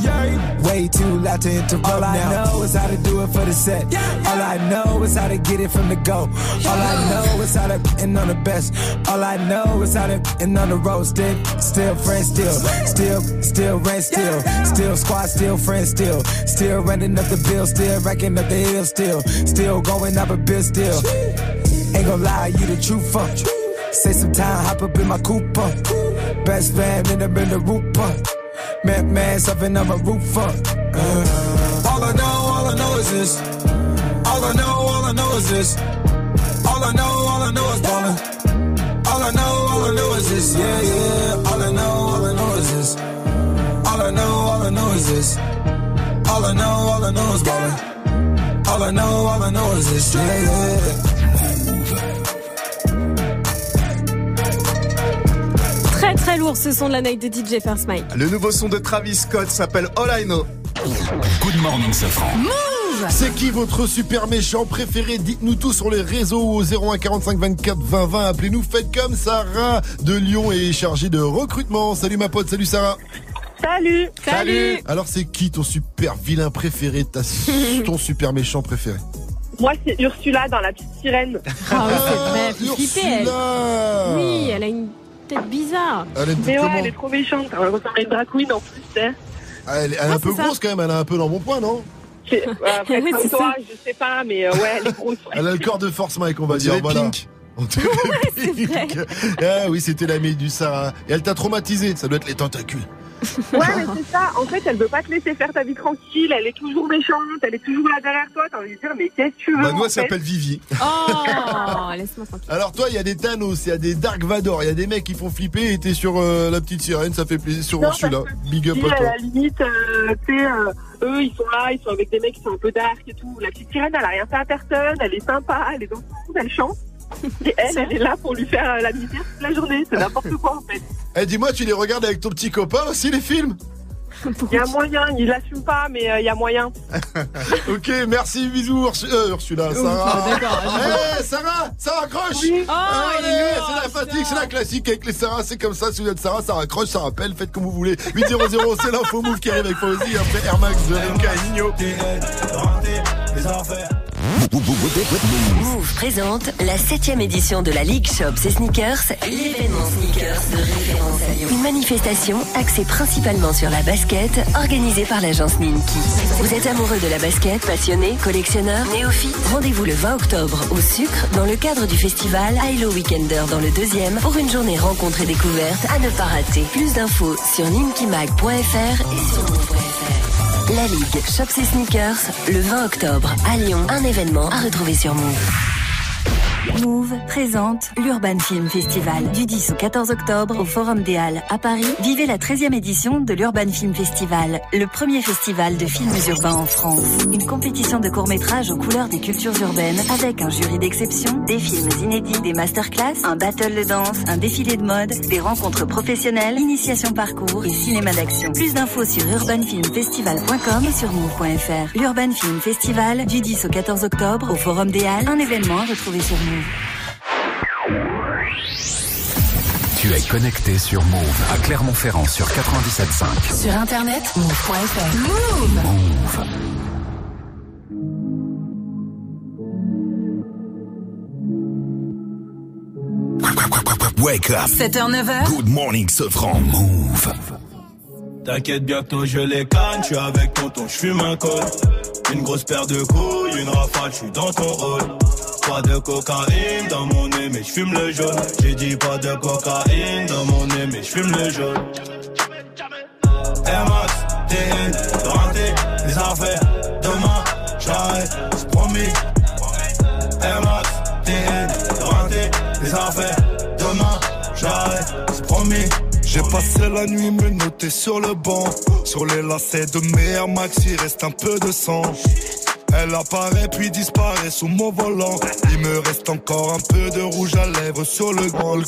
Way too loud to interrupt All I know is how to do it for the set. All I know is how to get it from the go. All I know is how to end on the best. All I know is how to end on the road. Still, still friends, still, still, still rent, still, still squad, still friends, still, still running up the bill, still racking up the hill, still, still going up a bill, still. Ain't gonna lie, you the true funk. Say some time, hop up in my coupe. uh. Best fan in the in roof. uh. Man, man, something on my roof. Uh. All I know, all I know is this. All I know, all I know is this. All I know, all I know is ballin'. All I know, all I know is this. Yeah, yeah. All I know, all I know is this. All I know, all I know is this. All I know, all I know is ballin'. All I know, all I know is this. Yeah, yeah. Très lourd ce son de la night de DJ First Mike. Le nouveau son de Travis Scott s'appelle All I Know. Good morning, Safran. C'est qui votre super méchant préféré? Dites-nous tout sur les réseaux au 01 45 24 20 20. Appelez-nous, faites comme Sarah de Lyon et est chargée de recrutement. Salut ma pote, salut Sarah. Salut Alors c'est qui ton super vilain préféré, ta- ton super méchant préféré? Moi, c'est Ursula dans La Petite Sirène. Ah oui, c'est vrai, elle. Ursula Oui, elle a une tête bizarre. Elle une Mais ouais, elle est trop méchante. Elle ressemble à une drag queen en plus, tu sais. Ah, Elle, elle est un peu ça. grosse quand même, elle a un peu dans mon point, non? C'est- euh, après, comme c'est toi, ça. je sais pas, mais euh, ouais, elle est grosse. ouais. Elle a le corps de force Mike, on va On dire. Voilà. Pink. On dirait Pink. Ah oui, c'était l'ami du Sarah. Et elle t'a traumatisé, ça doit être les tentacules. Ouais, mais c'est ça. En fait, elle veut pas te laisser faire ta vie tranquille. Elle est toujours méchante. Elle est toujours là derrière toi. T'as envie de dire, mais qu'est-ce que tu veux Bah, en fait s'appelle Vivi. Oh, laisse-moi tranquille. Alors toi, il y a des Thanos, il y a des Dark Vador, il y a des mecs qui font flipper et t'es sur euh, la petite sirène, ça fait plaisir. Sur Ursula, big up à à toi. la limite, euh, tu sais, euh, eux, ils sont là, ils sont avec des mecs qui sont un peu dark et tout. La petite sirène, elle a rien fait à personne. Elle est sympa. Elle est dans son monde. Elle chante. Et elle, elle est là pour lui faire euh, la misère toute la journée. C'est n'importe quoi, en fait. Eh, dis-moi, tu les regardes avec ton petit copain aussi, les films? Il y a moyen. Il l'assume pas, mais euh, il y a moyen. Ok, merci, bisous, Ursu- euh, Ursula, Sarah. d'accord. Eh, Sarah, ça raccroche Oui. Oh, Allez, c'est la fatigue, c'est la classique avec les Sarah, c'est comme ça, si vous êtes Sarah, ça raccroche, ça rappelle, faites comme vous voulez. 800, c'est l'info move qui arrive avec Fauzi, après Air Max de Rimka et Nino. Move présente la 7 édition de la Ligue Shops et Sneakers, l'événement sneakers de référence à Lyon. Une manifestation axée principalement sur la basket, organisée par l'agence Ninki. Vous êtes amoureux de la basket, passionné, collectionneur, néophyte? Rendez-vous le 20 octobre au Sucre dans le cadre du festival Hilo Weekender dans le deuxième pour une journée rencontre et découverte à ne pas rater. Plus d'infos sur ninkimag.fr et sur move.fr. La Ligue Shops et Sneakers, le 20 octobre à Lyon, un événement à retrouver sur Move. Move présente l'Urban Film Festival du 10 au 14 octobre au Forum des Halles à Paris. Vivez la 13e édition de l'Urban Film Festival, le premier festival de films urbains en France. Une compétition de courts-métrages aux couleurs des cultures urbaines avec un jury d'exception, des films inédits, des masterclass, un battle de danse, un défilé de mode, des rencontres professionnelles, initiation parcours et cinéma d'action. Plus d'infos sur urbanfilmfestival.com et sur move.fr. L'Urban Film Festival du 10 au 14 octobre au Forum des Halles, un événement à retrouver sur Move. Tu es connecté sur Move à Clermont-Ferrand sur 97.5. Sur internet, move.fr. Move Move. Wake up. 7h, 9h. Good morning, Sofran. Move. T'inquiète bientôt je les canne, je suis avec tonton, je fume un col. Une grosse paire de couilles, une rafale, je suis dans ton rôle. Pas de cocaïne dans mon nez, mais je fume le jaune. J'ai dit pas de cocaïne dans mon nez, mais je fume le jaune. Max, TN, renté, les affaires. Demain, j'arrête, c'est promis. Max, TN, renté, les affaires. Demain, j'arrête, c'est promis. J'ai passé la nuit me noter sur le banc. Sur les lacets de mes Air Max, il reste un peu de sang. Elle apparaît puis disparaît sous mon volant. Il me reste encore un peu de rouge à lèvres sur le grand.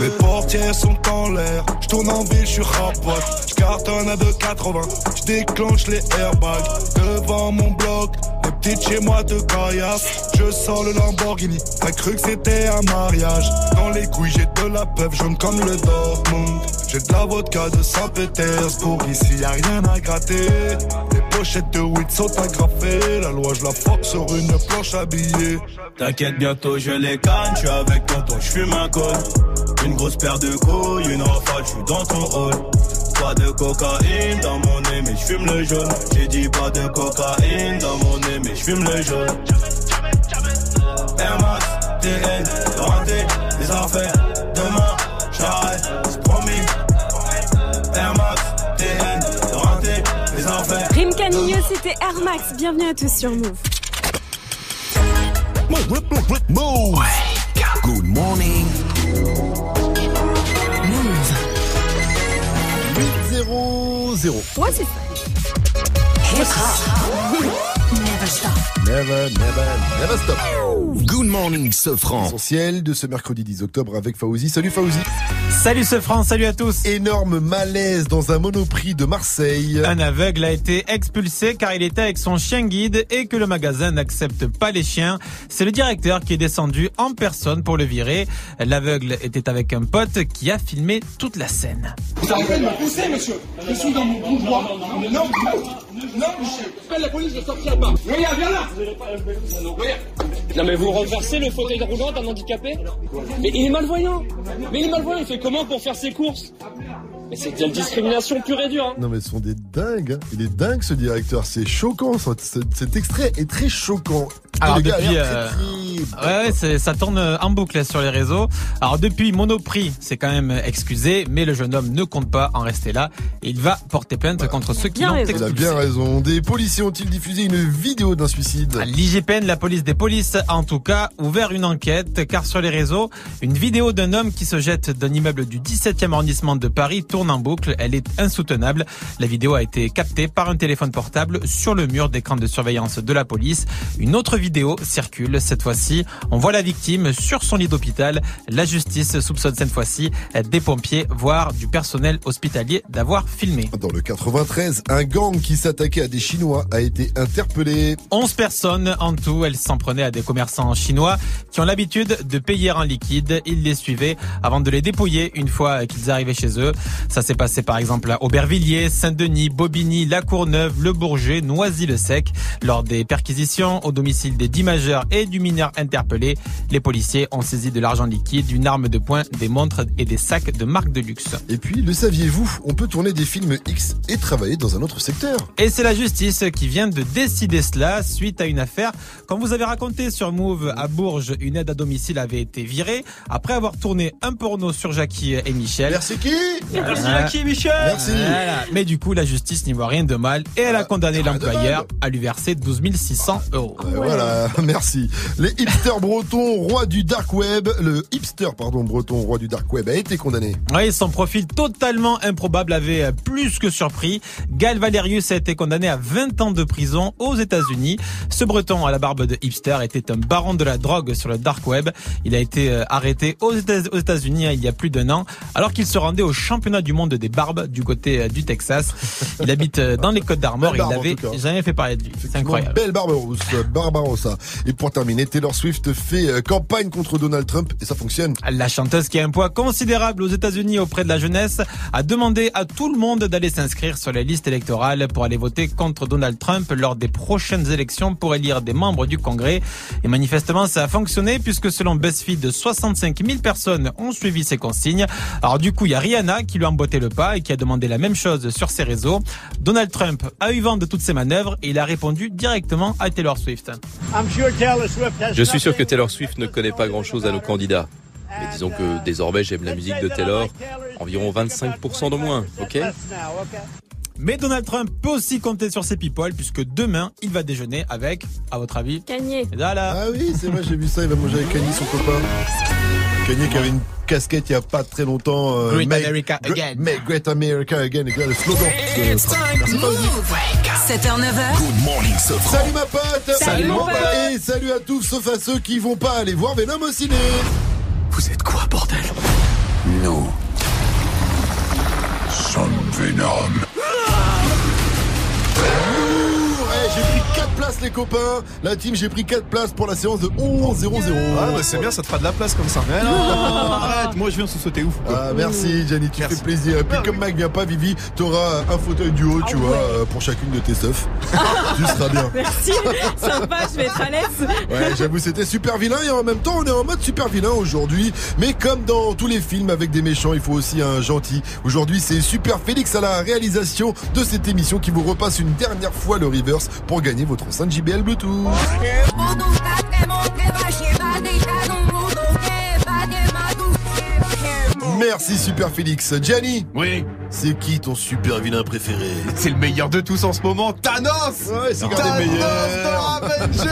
Mes portières sont en l'air, je tourne en ville, je suis rapote. Je cartonne à 2,80, je déclenche les airbags devant mon bloc. Les petites chez moi de caillasse, je sors le Lamborghini. T'as cru que c'était un mariage? Dans les couilles, j'ai de la peuple jaune comme le Dortmund. J'ai de la vodka de Saint-Pétersbourg, ici y a rien à gratter. Pochettes de weed sont agrafées, la loi je la force sur une planche billets. T'inquiète, bientôt je les gagne, je avec tonton, je fume un col. Une grosse paire de couilles, une rafale, je suis dans ton hall. Pas de cocaïne dans mon nez, mais je fume le jaune. J'ai dit pas de cocaïne dans mon nez, mais je fume le jaune. Air Max, TN, les affaires. C'était Air Max. Bienvenue à tous sur Move. Move. Good morning. Move. 0-0. Ouais, c'est ça. Hip hop. Never stop. Never, never, never stop. Good morning, Sofran. Essentiel de ce mercredi 10 octobre avec Fauzi. Salut Fauzi. Salut ce France, salut à tous. Énorme malaise dans un monoprix de Marseille. Un aveugle a été expulsé car il était avec son chien guide et que le magasin n'accepte pas les chiens. C'est le directeur qui est descendu en personne pour le virer. L'aveugle était avec un pote qui a filmé toute la scène. Vous arrêtez de me pousser, monsieur. Je suis dans mon pouvoir. Non, non, non, monsieur. Appelle la police, je sortirai pas. Non mais vous renversez le fauteuil roulant d'un handicapé? Mais il est malvoyant. Mais il est malvoyant, il fait comment pour faire ses courses? Mais c'est de la discrimination pure et dure hein. Non mais ce sont des dingues. hein. Il est dingue ce directeur. C'est choquant. ça. Cet extrait est très choquant. Alors Le gars a depuis, l'air euh, très, ouais, ça tourne en boucle sur les réseaux. Alors depuis Monoprix, c'est quand même excusé, mais le jeune homme ne compte pas en rester là. Et il va porter plainte contre ceux qui l'ont raison. Il a expulsé. bien raison. Des policiers ont-ils diffusé une vidéo d'un suicide? L'IGPN, la police des polices, a en tout cas, ouvert une enquête, car sur les réseaux, une vidéo d'un homme qui se jette d'un immeuble du 17e arrondissement de Paris tourne en boucle. Elle est insoutenable. La vidéo a été captée par un téléphone portable sur le mur d'écran de surveillance de la police. Une autre vidéo circule. Cette fois-ci, on voit la victime sur son lit d'hôpital. La justice soupçonne cette fois-ci des pompiers, voire du personnel hospitalier d'avoir filmé. Dans le 93, un gang qui s'attaquait à des Chinois a été interpellé. 11 personnes en tout, elles s'en prenaient à des commerçants chinois qui ont l'habitude de payer en liquide. Ils les suivaient avant de les dépouiller une fois qu'ils arrivaient chez eux. Ça s'est passé par exemple à Aubervilliers, Saint-Denis, Bobigny, La Courneuve, Le Bourget, Noisy-le-Sec. Lors des perquisitions au domicile des 10 majeurs et du mineur interpellé, les policiers ont saisi de l'argent liquide, une arme de poing, des montres et des sacs de marque de luxe. Et puis, le saviez-vous On peut tourner des films X et travailler dans un autre secteur. Et c'est la justice qui vient de décider cela suite à une affaire. Comme vous avez raconté sur Move, à Bourges, une aide à domicile avait été virée après avoir tourné un porno sur Jackie et Michel. Merci qui? Merci Jackie et Michel Merci. Voilà. Mais du coup, la justice n'y voit rien de mal et elle a condamné l'employeur à lui verser 12 600 euros. Ouais, Voilà, merci. Les hipsters bretons, roi du dark web, le hipster, pardon, breton, roi du dark web, a été condamné. Oui, son profil totalement improbable avait euh, plus que surpris. Gal Valerius a été condamné à 20 ans de prison aux États-Unis. Ce breton à la barbe de hipster était un baron de la drogue sur le dark web. Il a été euh, arrêté aux États-Unis hein, il y a plus d'un an, alors qu'il se rendait au championnat du monde des barbes du côté euh, du Texas. Il habite euh, dans les Côtes d'Armor. Il n'avait jamais fait parler de lui. C'est incroyable. Belle Barbaros, Barbarossa. Et pour terminer, Taylor Swift fait euh, campagne contre Donald Trump et ça fonctionne. La chanteuse qui a un poids considérable aux États-Unis auprès de la jeunesse a demandé à tout le monde d'aller s'inscrire sur les listes électorales pour aller voter contre Donald Trump lors des prochaines élections pour élire des membres du Congrès. Et manifestement, ça a fonctionné puisque selon BuzzFeed, 65 000 personnes ont suivi ces consignes. Alors du coup, il y a Rihanna qui lui a emboîté le pas et qui a demandé la même chose sur ses réseaux. Donald Trump a eu vent de toutes ces manœuvres et il a répondu directement à Taylor Swift. Je suis sûr que Taylor Swift ne connaît pas grand-chose à nos candidats. Mais disons que désormais j'aime la musique de Taylor, environ 25% de moins, ok? Mais Donald Trump peut aussi compter sur ses people puisque demain, il va déjeuner avec, à votre avis, Kanye. Voilà. Ah oui, c'est vrai, j'ai vu ça, il va manger avec Kanye, son copain. Kanye qui avait une casquette il n'y a pas très longtemps. Euh, Great America Again. Great America Again. Et le slogan. 7h, 9h. Good morning, Salut ma pote. Salut, mon pote. Et salut à tous, sauf à ceux qui vont pas aller voir Venom au ciné. Vous êtes quoi, bordel? Nous sommes Venom. Places les copains. La team, j'ai pris 4 places pour la séance de 11-0-0. Ah bah c'est bien, ça te fera de la place comme ça. Mais non, arrête, moi je viens se sauter ouf. Ah, merci Gianni, tu fais plaisir. Et puis comme Mac vient pas, Vivi, t'auras un fauteuil du haut, tu vois, euh, pour chacune de tes seufs. tu seras bien. Merci, sympa, je vais être à l'aise. Ouais, j'avoue, c'était super vilain et en même temps, on est en mode super vilain aujourd'hui. Mais comme dans tous les films avec des méchants, il faut aussi un gentil. Aujourd'hui, c'est Super Félix à la réalisation de cette émission qui vous repasse une dernière fois le reverse pour gagner votre 5 JBL Bluetooth. Merci Super Félix. Gianni Oui. C'est qui ton super vilain préféré? C'est le meilleur de tous en ce moment, Thanos Ouais, c'est Thanos gardé le meilleur. dans Avenger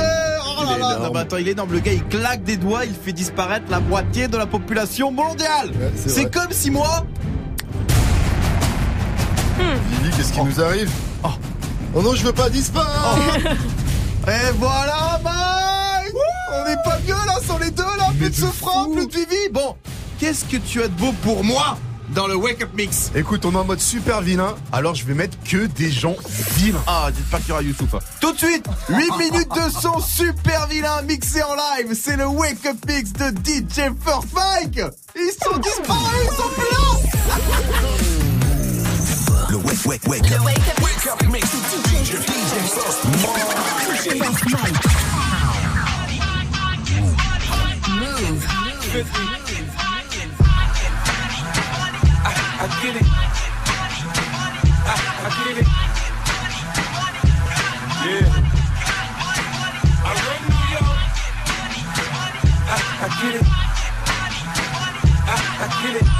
Oh là là. Non mais attends, il est énorme, le gars il claque des doigts, il fait disparaître la moitié de la population mondiale c'est comme si moi... Vivi, qu'est-ce qui nous arrive? Oh. Non, je veux pas disparaître Et voilà Mike On est pas bien là, sans les deux là, plus de souffrance, plus de Vivi Bon, qu'est-ce que tu as de beau pour moi dans le Wake Up Mix? Écoute, on est en mode super vilain, alors je vais mettre que des gens vilains. Ah, dites pas qu'il y aura Youssouf. hein. Tout de suite, 8 minutes de son super vilain mixé en live. C'est le Wake Up Mix de DJ First Mike. Ils sont disparus, ils sont plus là. Le wake, wake, wake up. Wake up mix. DJ, DJ First I get it. I, I get it. Yeah. I run New York. I, I get it. I, I get it.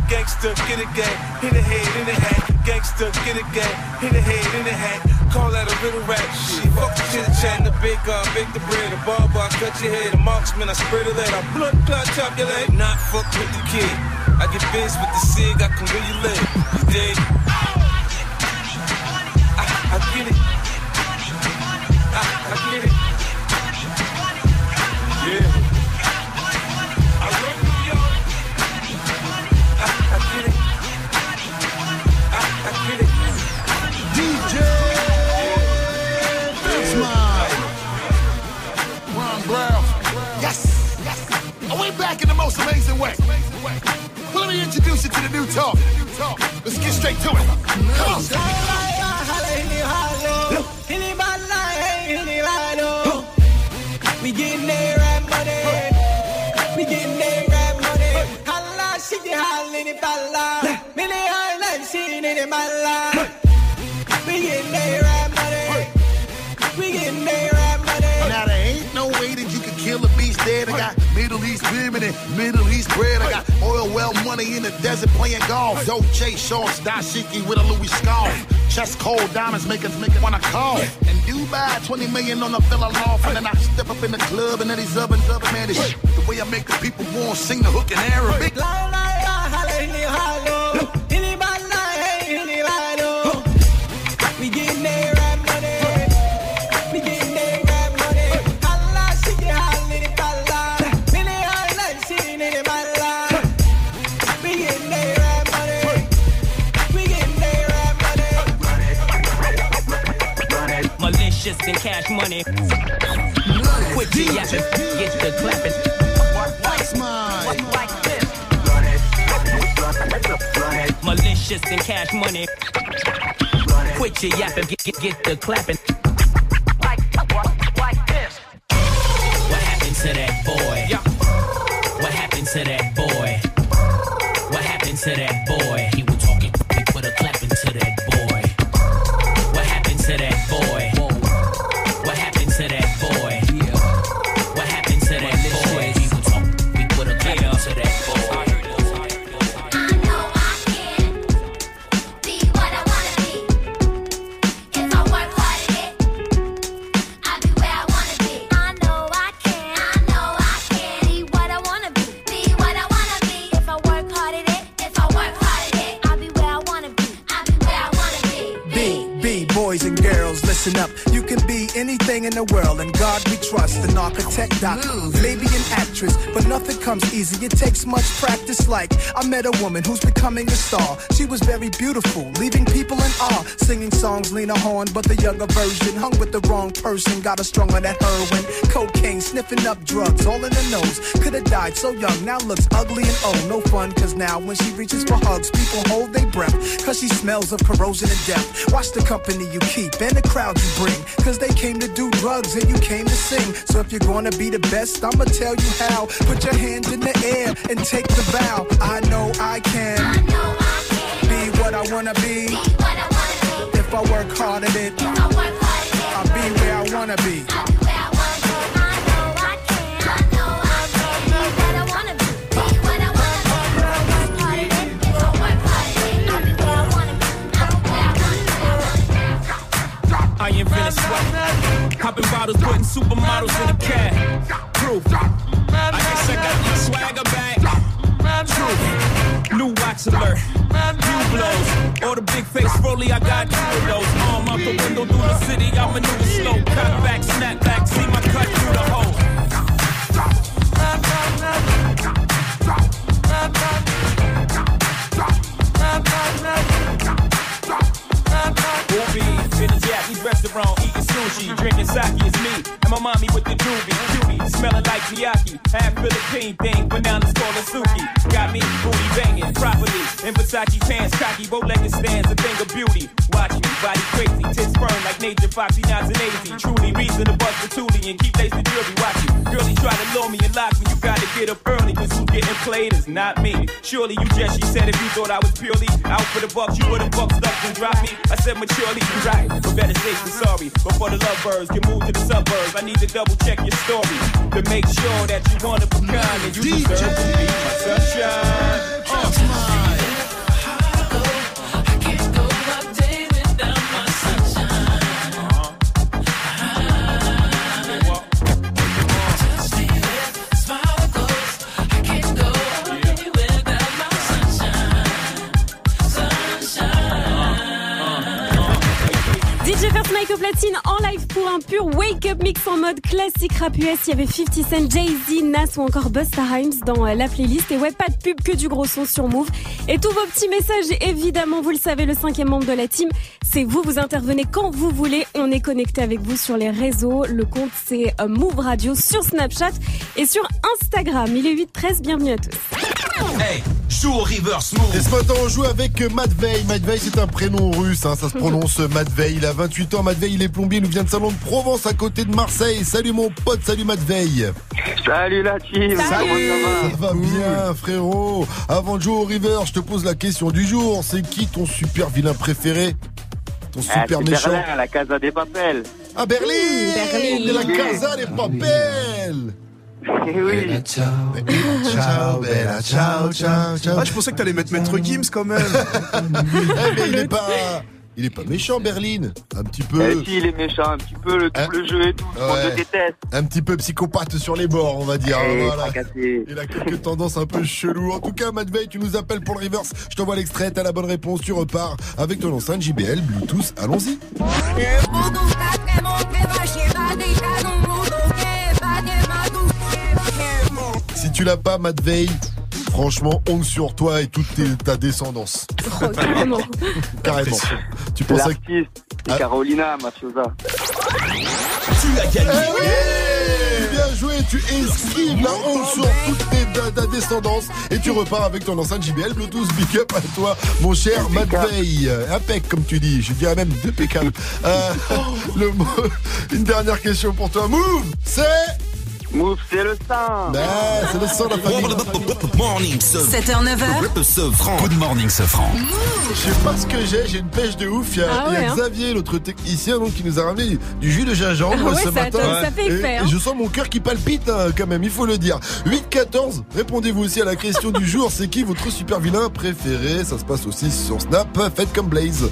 Gangster, get a gang. Hit a head in the hat. Gangster, get a gang. Hit a head in the hat. Call that a little rap shit. Fuck the chit chat, the big gun, bake the bread, the barber, I cut your head, the marksman, I spread a lead, I blood clot, chop your leg. Not fuck with the kid. I get biz with the cig, I can really live. You dig? Most amazing way? Well, let me introduce you to the new talk. Let's get straight to it. Come on. We getting money. Holla, my life. East women Middle East bread. I got oil well money in the desert playing golf. Dolce shorts, dashiki with a Louis scarf. Chest cold diamonds make us make it wanna call. And Dubai, 20 million on a villa loft. And then I step up in the club and then he's up and up, man. The way I make the people want sing the hook in Arabic. Malicious and cash money. Quick to yapping, get the clapping. Like this. Malicious and cash money. Quit your yapping, get, get, get the clapping. Comes easy. It takes much practice. Like I met a woman who's becoming a star. She was very beautiful, leaving people in awe. Singing songs, Lena Horne, but the younger version hung with the wrong person. Got a strung on that heroin, cocaine, sniffing up drugs, all in the nose. Could have died so young, now looks ugly and old. No fun, cause now when she reaches for hugs, people hold their breath. Cause she smells of corrosion and death. Watch the company you keep and the crowd you bring. Cause they came to do drugs and you came to sing. So if you're gonna be the best, I'ma tell you how. Put your hands in the air and take the vow. I know I can. Be what I wanna be. If I work hard at it, I'll be where I wanna be. I'll be where I wanna be. I know I can be what I wanna be If I work hard at it, I'll be where I wanna be. I invented sweat. Popping bottles, putting supermodels in a cab. Proof. I guess I got my swagger back. Truth. New watch alert. New blows. Or the big face rolly, I got two of those. Arm out the window through the city, I maneuver slow. Cut back, snap back, see my cut through the hole. Movie, in a Japanese restaurant, eating sushi, drinking sake is me, and my mommy with the doobie, cutie, smelling like Miyaki, half Philippine thing, but now it's called a Suki. Got me booty banging properly, in Versace pants, cocky, bow-legged stands, a thing of beauty. Watch me, body crazy, tits firm like Nature Foxy, nods and lazy. Truly reason to bust the toolie and keep jewelry. Watch you, girlie try to lure me and lock me, you gotta get up early, cause who's getting played is not me. Surely you just, she said, if you thought I was purely out for the bucks, you would've bucked up and dropped me. I said maturely, you right, but better safe than sorry. Before the lovebirds get moved to the suburbs, I need to double check your story to make sure that you want to be kind and you deserve to be my sunshine. Uh. Platine en live pour un pur wake-up mix en mode classique rap US. Il y avait 50 Cent, Jay-Z, Nas ou encore Busta Rhymes dans euh, la playlist. Et ouais, pas de pub, que du gros son sur Move. Et tous vos petits messages, évidemment, vous le savez, le cinquième membre de la team, c'est vous. Vous intervenez quand vous voulez. On est connecté avec vous sur les réseaux. Le compte, c'est euh, Move Radio sur Snapchat et sur Instagram. Il est 8-13, bienvenue à tous. Hey, joue au reverse move. Et ce matin, on joue avec Matvey. Matvey, c'est un prénom russe, hein, ça se prononce Matvey. Il a 28 ans. Matvey, il est plombier, il nous vient de Salon de Provence à côté de Marseille. Salut mon pote, salut Matvey. Salut la team. Salut. Comment Ça va bien, frérot. Avant de jouer au river, je te pose la question du jour. C'est qui ton super vilain préféré? Ton Ah, super méchant? Berlin, la Casa des Papels. Ah, Berlin Berlin. De la Casa des Papels oui. Ciao, bella, ciao, ciao, ciao. Ah, je pensais que t'allais mettre Maître Gims quand même. Eh, mais il est pas. Il est pas méchant, Berlin. Un petit peu. Eh, si, il est méchant, un petit peu, le double jeu et tout, Ouais. le déteste. Un petit peu psychopathe sur les bords, on va dire. Eh, Voilà. fracassé. Il a quelques tendances un peu cheloues. En tout cas, Matvey, tu nous appelles pour le reverse. Je t'envoie l'extrait, t'as la bonne réponse, tu repars avec ton enceinte JBL Bluetooth. Allons-y. Si tu l'as pas, Matvey, franchement, honte sur toi et toute tes- ta descendance. carrément. Carrément. Tu penses à... Ah. Carolina Mafiosa. Tu as gagné Bien joué, tu esquives la honte sur toute tes- ta, ta descendance et tu repars avec ton enceinte JBL Bluetooth. Big up à toi, mon cher Matvey. Impec, comme tu dis, je dirais même impeccable. Euh, le mot- une dernière question pour toi. Move, c'est... Move, c'est le sang. Ah, c'est le sang de la famille. Morning, 7h, 9h. Good morning, Sofran. Je sais pas ce que j'ai, j'ai une pêche de ouf. Il y a, Ah il y a ouais, hein. Xavier, notre technicien, donc, qui nous a ramené du jus de gingembre Ah ouais, ce ça- matin. ça fait et, effet, hein. et je sens mon cœur qui palpite hein, quand même, il faut le dire. 8-14, répondez-vous aussi à la question du jour. C'est qui votre super vilain préféré? Ça se passe aussi sur Snap. Faites comme Blaze.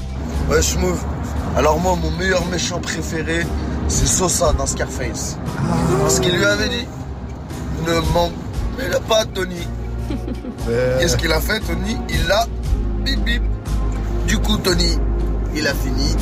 Ouais, Schmouv. Alors moi, mon meilleur méchant préféré, c'est Sosa dans Scarface. Ce qu'il lui avait dit, ne manque pas Tony. Qu'est-ce qu'il a fait, Tony Il l'a bip bip. Du coup, Tony, il a fini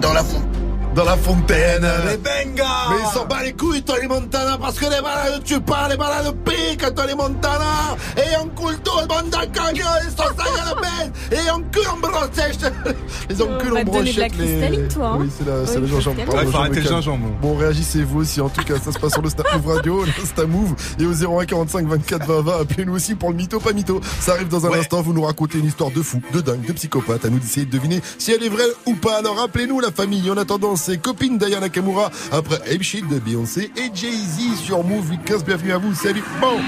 dans la fonte. Dans la fontaine. Les Benga Mais ils s'en bat les couilles, Tony Montana, parce que les balades tu pas, les balades piquent, Tony Montana. Et on coule tout le monde dans le camion, ils sont ça le bête. Et on cul en brochette. Les enculs en brochette. les- cristalline, toi, hein. Oui, c'est la- c'est Oui, le gingembre. faut arrêter le gingembre. Bon, réagissez-vous aussi. En tout cas, ça se passe sur le Snap Move Radio, Move. Et au 01 45 24 20 20, appelez-nous aussi pour le mytho, pas mytho. Ça arrive dans un instant. Vous nous racontez une histoire de fou, de dingue, de psychopathe. À nous d'essayer de deviner si elle est vraie ou pas. Alors appelez-nous la famille. En attendant, c'est copine Diana Nakamura après Ape de Beyoncé et Jay-Z sur Move 815. Bienvenue à vous. Salut. Bon.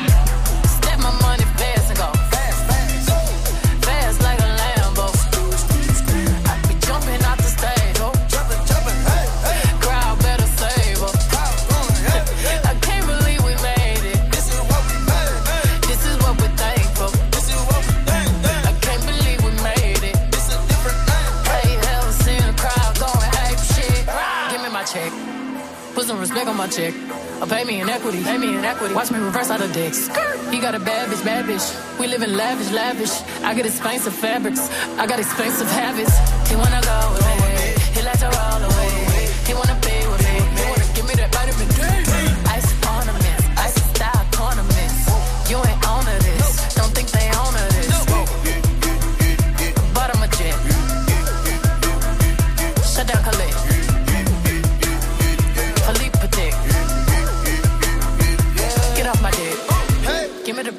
My check. Or pay me in equity, pay me in equity. Watch me reverse out of dicks. He got a bad bitch, bad bitch. We live in lavish, lavish. I get expensive fabrics. I got expensive habits. He wanna go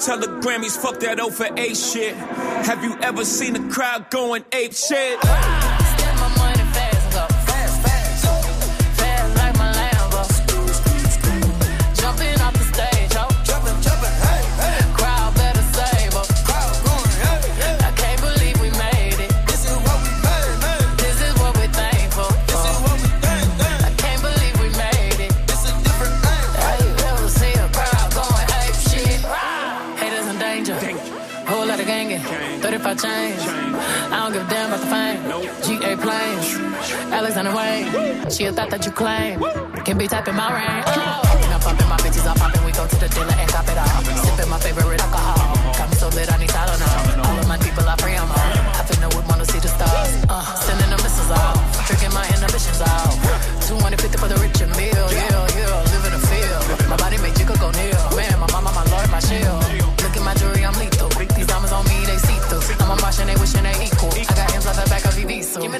Tell the Grammys, fuck that O for 8 shit. Have you ever seen a crowd going ape shit? 35 chains. I don't give a damn about the fame. GA planes. Alexander Wayne. She a thought that you claim. Can be tapping my rain. Oh. I'm pumping my bitches, I'm popping. We go to the dealer and cop it all. Sipping my favorite alcohol. Got me so lit, I need Tylenol. All of my people, I pray I'm on. I finna would wanna see the stars. Uh, sending the missiles off. Tricking my inhibitions off. 250 for the rich and meal.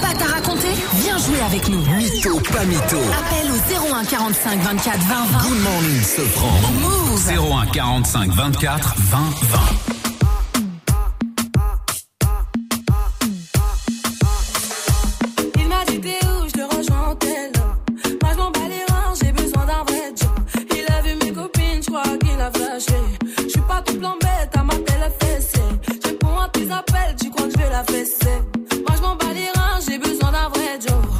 Pas pattes à raconter Viens jouer avec nous. Mytho, pas mytho. Appel au 01 45 24 20 20. Good morning, Sofran. Move. 01 45 24 20 20. Je suis pas tout blanc bête à ma télé fessée. Je réponds à tes appels, tu crois que je vais la fesser? peggio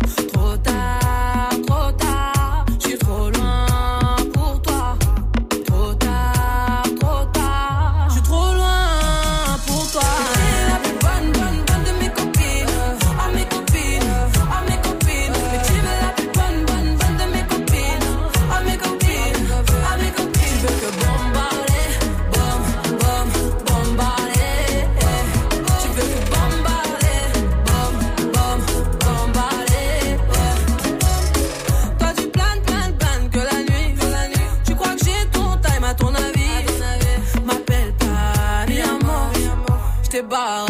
goodbye.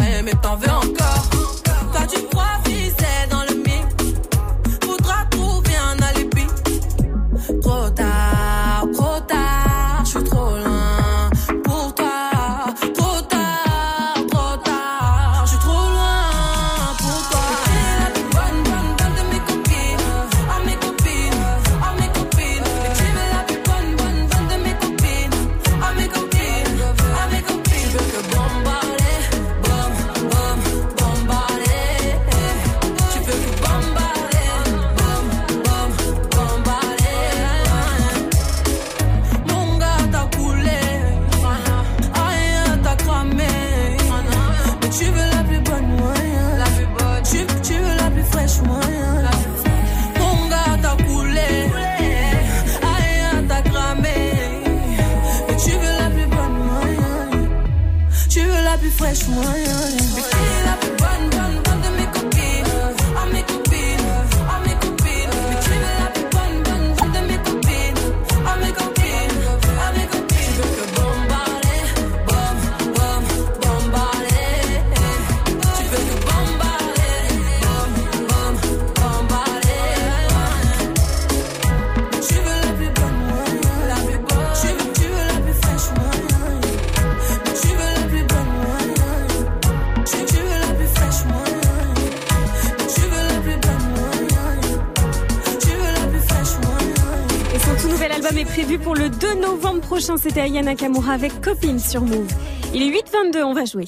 Prochain. C'était Aya Nakamura avec Copine sur Move. Il est 8h22, on va jouer.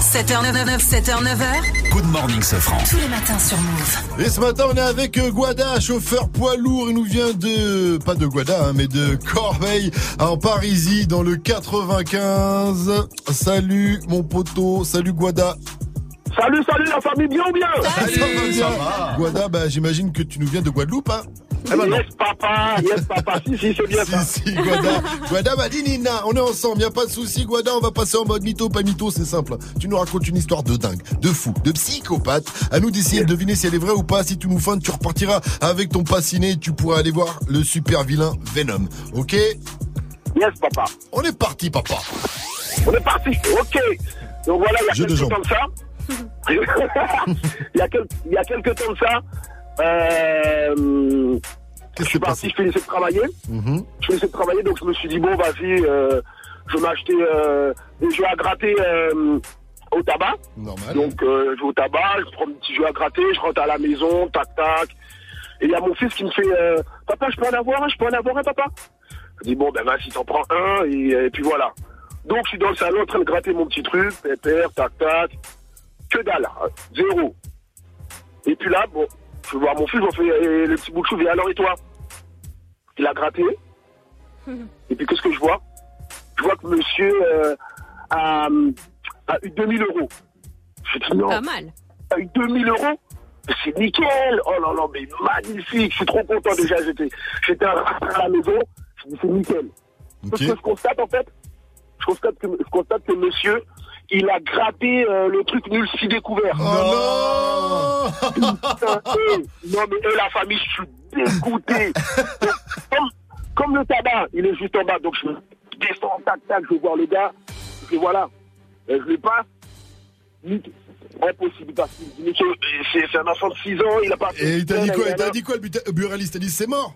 7h99, 7h9h. Good morning, Sofran. Tous les matins sur Move. Et ce matin, on est avec euh, Guada, chauffeur poids lourd. Il nous vient de, pas de Guada, hein, mais de Corbeil, en Parisie, dans le 95. Salut, mon poteau. Salut, Guada. Salut, salut la famille, bien ou bien? Ça va. Guada, bah, j'imagine que tu nous viens de Guadeloupe, hein Eh ben, yes, papa, yes, papa, si, si, c'est bien ça. Si, si, Guada. Guada m'a dit Nina, on est ensemble, y a pas de souci, Guada, on va passer en mode mytho, pas mytho, c'est simple. Tu nous racontes une histoire de dingue, de fou, de psychopathe. À nous d'essayer de deviner si elle est vraie ou pas. Si tu nous feintes, tu repartiras avec ton passiné, tu pourras aller voir le super vilain Venom. Ok? Yes, papa. On est parti, papa. On est parti, ok. Donc voilà, il y a Jeu quelques temps de ça. il, y a quel- il y a quelques temps de ça. Euh, je suis parti, je finissais de travailler. Mhm. Je finissais de travailler, donc je me suis dit, bon, vas-y, euh, je vais m'acheter euh, des jeux à gratter euh, au tabac. Normal. Donc, euh, je vais au tabac, je prends un petit jeu à gratter, je rentre à la maison, tac, tac. Et il y a mon fils qui me fait, papa, je peux en avoir un, je peux en avoir un, papa? Je dis, bon, ben vas-y, t'en prends un, et, et puis voilà. Donc, je suis dans le salon en train de gratter mon petit truc, pépère, tac, tac. Que dalle, hein, zéro. Et puis là, bon, je vais voir mon fils, je me fais le petit bout de chou, viens alors et toi? Il a gratté. Et puis qu'est-ce que je vois? Je vois que monsieur euh, a, a eu 2000 euros. Je dis non. Pas mal. A eu 2000 euros? C'est nickel Oh là là, mais magnifique Je suis trop content déjà, j'étais j'étais à la maison, je dis c'est nickel. Ce que je constate en fait, je constate que, je constate que monsieur, il a gratté euh, le truc nul si découvert. Oh non Putain, Non mais eh, la famille, je suis dégoûté. Comme, comme le tabac, il est juste en bas, donc je descends, tac, tac, je vais voir le gars, et voilà. Euh, je l'ai pas. Nique. Impossible, parce que c'est un enfant de 6 ans, il a pas Et il t'a dit quoi Il t'a dit quoi, le buraliste? Il t'a dit c'est mort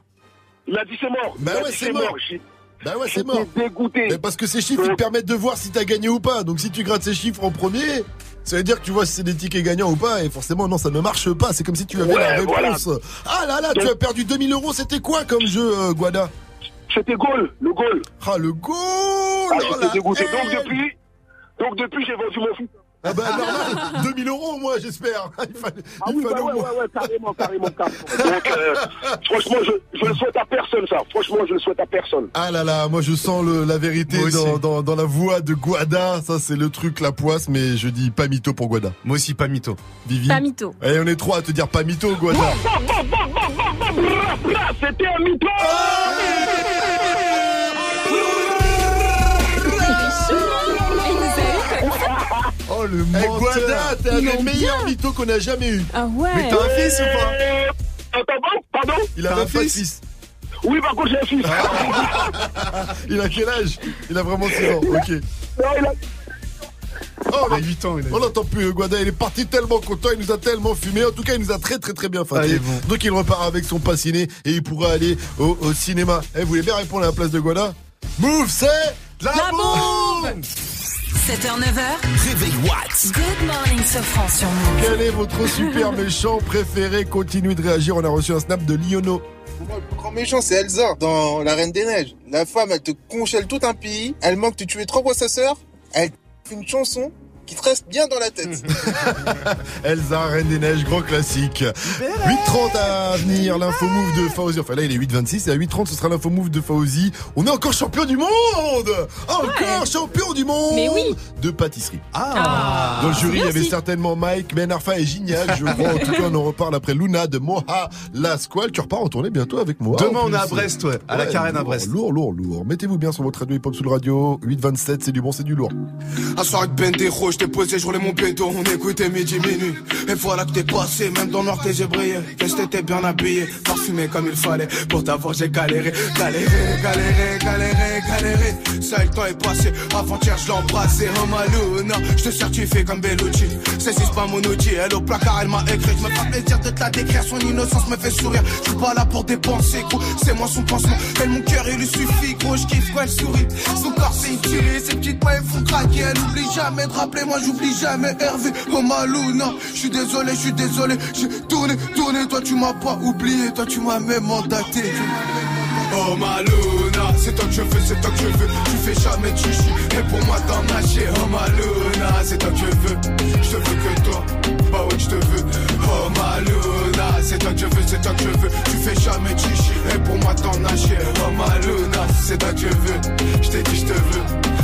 Il a dit c'est mort. Bah Il a ouais, c'est mort. J'ai- Bah ouais, c'est mort. dégoûté. Mais parce que ces chiffres, ils te permettent de voir si t'as gagné ou pas. Donc si tu grattes ces chiffres en premier, ça veut dire que tu vois si c'est des tickets gagnants ou pas. Et forcément, non, ça ne marche pas. C'est comme si tu avais Ouais, la voilà. réponse. Ah là là, tu as perdu 2000 euros. C'était quoi comme jeu, euh, Guada? C'était goal, le goal. Ah, le goal Ah, Oh la dégoûté. Donc depuis, donc depuis, j'ai vendu mon fils. Ah bah normal, 2000 euros moi j'espère. Il fallait, Ah il oui, fallait bah ouais, moins- ouais, ouais, carrément, carrément, carrément. Donc, euh, franchement, je, je le souhaite à personne, ça. Franchement, je le souhaite à personne. Ah là là, moi je sens le- la vérité dans, dans, dans la voix de Guada. Ça c'est le truc, la poisse, mais je dis pas mytho pour Guada. Moi aussi, pas mytho. Vivi. Pas mytho. Allez, on est trois à te dire pas mytho, Guada. C'était un mytho Oh le Eh, menteur. Guada, t'es un des meilleurs bien. mythos qu'on a jamais eu. Ah ouais. Mais t'as un fils ou pas Euh, Attends, bon, pardon Il a un pas de fils fils. Oui, par contre, j'ai un fils. Il a quel âge? Il a vraiment 6 ans, ok. Non, il a... Oh, Il a 8 ans, il a on l'entend plus, Guada, il est parti tellement content, il nous a tellement fumé. En tout cas, il nous a très très très bien Allez, fatigué. bon. Donc il repart avec son passiné et il pourra aller au, au cinéma. Eh, vous voulez bien répondre à la place de Guada Move, c'est la, La bombe 7h, 9h. Réveil What Good morning, Sofran sur Move. Quel est votre super méchant préféré? Continuez de réagir, on a reçu un snap de Liono. Pour moi, le plus grand méchant, c'est Elsa dans La Reine des Neiges. La femme, elle te congèle tout un pays. Elle manque de tuer trois fois sa sœur. Elle fait une chanson qui te reste bien dans la tête. Elsa, Reine des Neiges, grand classique. 8h30 à venir, l'info move de Fauzi. Enfin là, il est 8h26 et à 8h30, ce sera l'info move de Fauzi. On est encore champion du monde Encore champion du monde Mais oui. De pâtisserie. Ah. Dans le jury, il y avait certainement Mike, Ben Arfa et Gignac, je crois. En tout cas, on en reparle après Luna de Moha, la Squale. Tu repars en tournée bientôt avec moi. Demain, on est à. Brest, ouais, à la Carène à Brest. Lourd, lourd, lourd. Mettez-vous bien sur votre radio hip-hop sous le radio. 8h27, c'est du bon, c'est du lourd. Je t'ai posé, je roulais mon pédo, on écoutait midi minuit. Et voilà que t'es passé, même dans le noir t'es j'ai brillé. Qu'est-ce que t'étais bien habillé, parfumé comme il fallait. Pour t'avoir j'ai galéré, galéré, galéré, galéré, galéré. Ça le temps est passé, avant-hier je l'ai embrassé. Oh Maluna, je te certifie comme Bellucci. C'est c'est pas mon outil, elle au placard elle m'a écrit. Je me fais plaisir de te la décrire, son innocence me fait sourire. Je suis pas là pour dépenser, gros, c'est moi son pansement. Elle mon cœur il lui suffit, gros, je kiffe elle sourit. Son corps c'est une tuerie, ses petites mains elles font craquer. Elle oublie jamais de rappeler, moi j'oublie jamais Hervé. Oh Maluna, je suis désolé, je suis désolé. J'ai tourné, tourné, toi tu m'as pas oublié, toi tu m'as même mandaté. Oh Maluna, c'est toi que je veux, c'est toi que je veux. Tu fais jamais de chichi, et pour moi t'en nager. Oh Maluna, c'est toi que je veux. Je te veux que toi, bah ouais, je te veux. Oh Maluna, c'est toi que je veux, c'est toi que je veux. Tu fais jamais de chichi, et pour moi t'en nager. Oh Maluna, c'est toi que je veux. Je t'ai dit, je te veux.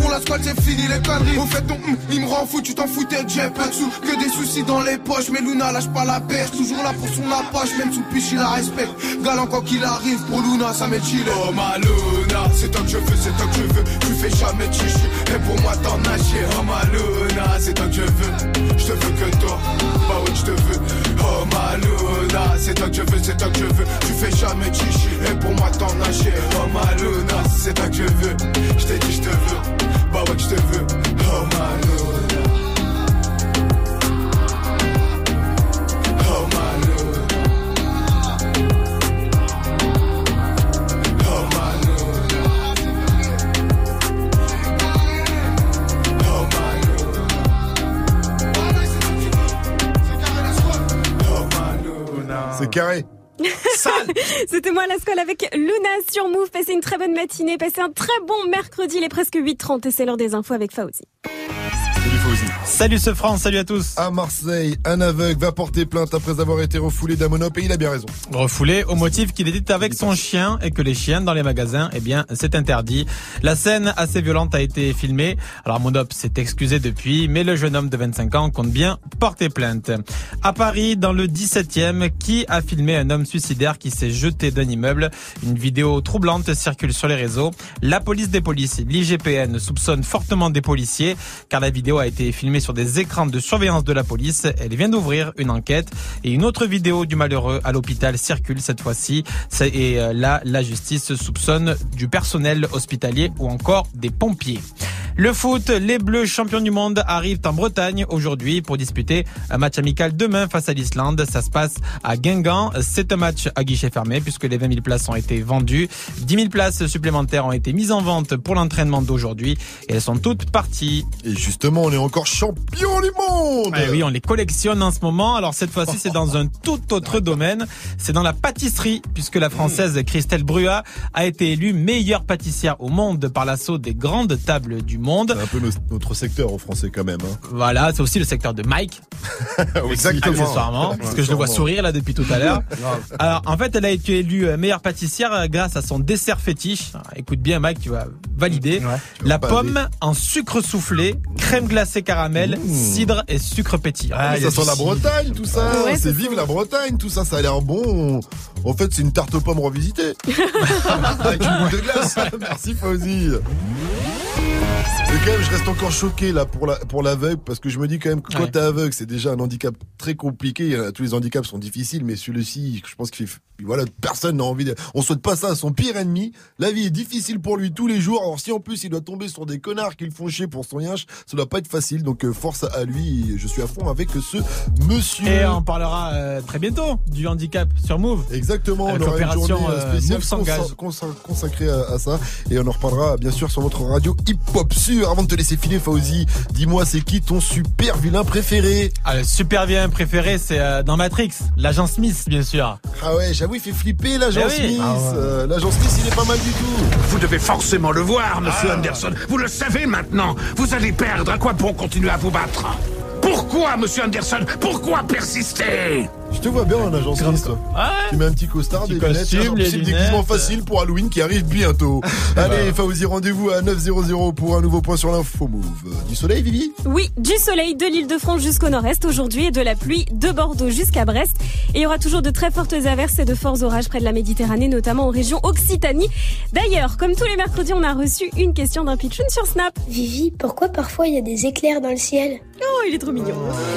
con, la squale c'est fini les conneries. Au fait ton hum, il me rend fou, tu t'en foutais j'ai pas de sous, que des soucis dans les poches. Mais Luna lâche pas la perche, toujours là pour son approche, même sous piche il la respecte. Galant quoi qu'il arrive, pour Luna ça m'est chill. Oh ma Luna, c'est toi que je veux, c'est toi que je veux. Tu fais jamais chichi, et pour moi t'en nager. Oh ma Luna, c'est toi que je veux. Je te veux que toi, bah oui je te veux. Oh ma Luna, c'est toi que je veux, c'est toi que je veux. Tu fais jamais chichi, et pour moi t'en nager. Oh ma Luna, c'est toi que je veux. C'était moi la scolle avec Luna sur Move. Passez une très bonne matinée, passez un très bon mercredi. Il est presque 8h30 et c'est l'heure des infos avec Fauzi. Salut ce France, salut à tous. À Marseille, un aveugle va porter plainte après avoir été refoulé d'un monop et il a bien raison. Refoulé au motif qu'il était avec son chien et que les chiens dans les magasins, eh bien, c'est interdit. La scène assez violente a été filmée. Alors Monop s'est excusé depuis, mais le jeune homme de 25 ans compte bien porter plainte. À Paris, dans le 17e, qui a filmé un homme suicidaire qui s'est jeté d'un immeuble? Une vidéo troublante circule sur les réseaux. La police des polices, l'IGPN, soupçonne fortement des policiers, car la vidéo a été filmée sur des écrans de surveillance de la police. Elle vient d'ouvrir une enquête et une autre vidéo du malheureux à l'hôpital circule cette fois-ci. Et euh, là, la justice soupçonne du personnel hospitalier ou encore des pompiers. Le foot, les Bleus champions du monde arrivent en Bretagne aujourd'hui pour disputer un match amical demain face à l'Islande. Ça se passe à Guingamp. C'est un match à guichet fermé puisque les 20 000 places ont été vendues. 10 000 places supplémentaires ont été mises en vente pour l'entraînement d'aujourd'hui et elles sont toutes parties. Et justement, on est encore champion du monde Eh oui, on les collectionne en ce moment. Alors cette fois-ci, c'est dans un tout autre domaine. C'est dans la pâtisserie, puisque la française Christelle Brua a été élue meilleure pâtissière au monde par l'assaut des grandes tables du monde. C'est un peu notre secteur en français quand même. hein. Voilà, c'est aussi le secteur de Mike. Exactement. Accessoirement, parce que je le vois sourire là depuis tout à l'heure. Alors en fait, elle a été élue euh, meilleure pâtissière euh, grâce à son dessert fétiche. Écoute bien Mike, tu vas valider. La pomme en sucre soufflé, crème glacée caramel, cidre et sucre pétillant. Ah, ça sent la Bretagne, tout ça. Ouais, c'est vive la Bretagne, tout ça. Ça a l'air bon. En fait, c'est une tarte aux pommes revisitée. Avec une boule de glace. Merci Fauzi. Mais quand même, je reste encore choqué là pour la pour l'aveugle parce que je me dis quand même que quand Ouais. t'es aveugle, c'est déjà un handicap très compliqué. Tous les handicaps sont difficiles, mais celui-ci, je pense qu'il voilà, personne n'a envie de. On souhaite pas ça à son pire ennemi. La vie est difficile pour lui tous les jours. Alors si en plus il doit tomber sur des connards qui le font chier pour son yinche, ça doit pas être facile. Donc euh, force à lui. Je suis à fond avec ce monsieur. Et on parlera euh, très bientôt du handicap sur Move. Exactement, Avec on aura une journée euh, euh, spéciale consacrée à, à ça. Et on en reparlera bien sûr sur votre radio hip-hop sûr. Avant de te laisser filer, Fauzi, dis-moi c'est qui ton super vilain préféré? Ah, le super bien préféré, c'est euh, dans Matrix, l'agent Smith, bien sûr. Ah ouais, j'avoue, il fait flipper l'agent Eh oui. Smith. Ah ouais. Euh, l'agent Smith, il est pas mal du tout. Vous devez forcément le voir, monsieur Ah. Anderson. Vous le savez maintenant. Vous allez perdre. À quoi bon continuer à vous battre? Pourquoi, monsieur Anderson? Pourquoi persister? Je te vois bien en Smith, toi. Tu mets un petit costard, des Petit lunettes, un les petit lunettes. déguisement facile pour Halloween qui arrive bientôt. Allez, Fauzi, rendez-vous à 900 pour un nouveau point sur l'info move. Du soleil, Vivi? Oui, du soleil de l'île de France jusqu'au nord-est aujourd'hui et de la pluie de Bordeaux jusqu'à Brest. Et il y aura toujours de très fortes averses et de forts orages près de la Méditerranée, notamment en région Occitanie. D'ailleurs, comme tous les mercredis, on a reçu une question d'un pitchoun sur Snap. Vivi, pourquoi parfois il y a des éclairs dans le ciel? Oh, il est trop mignon.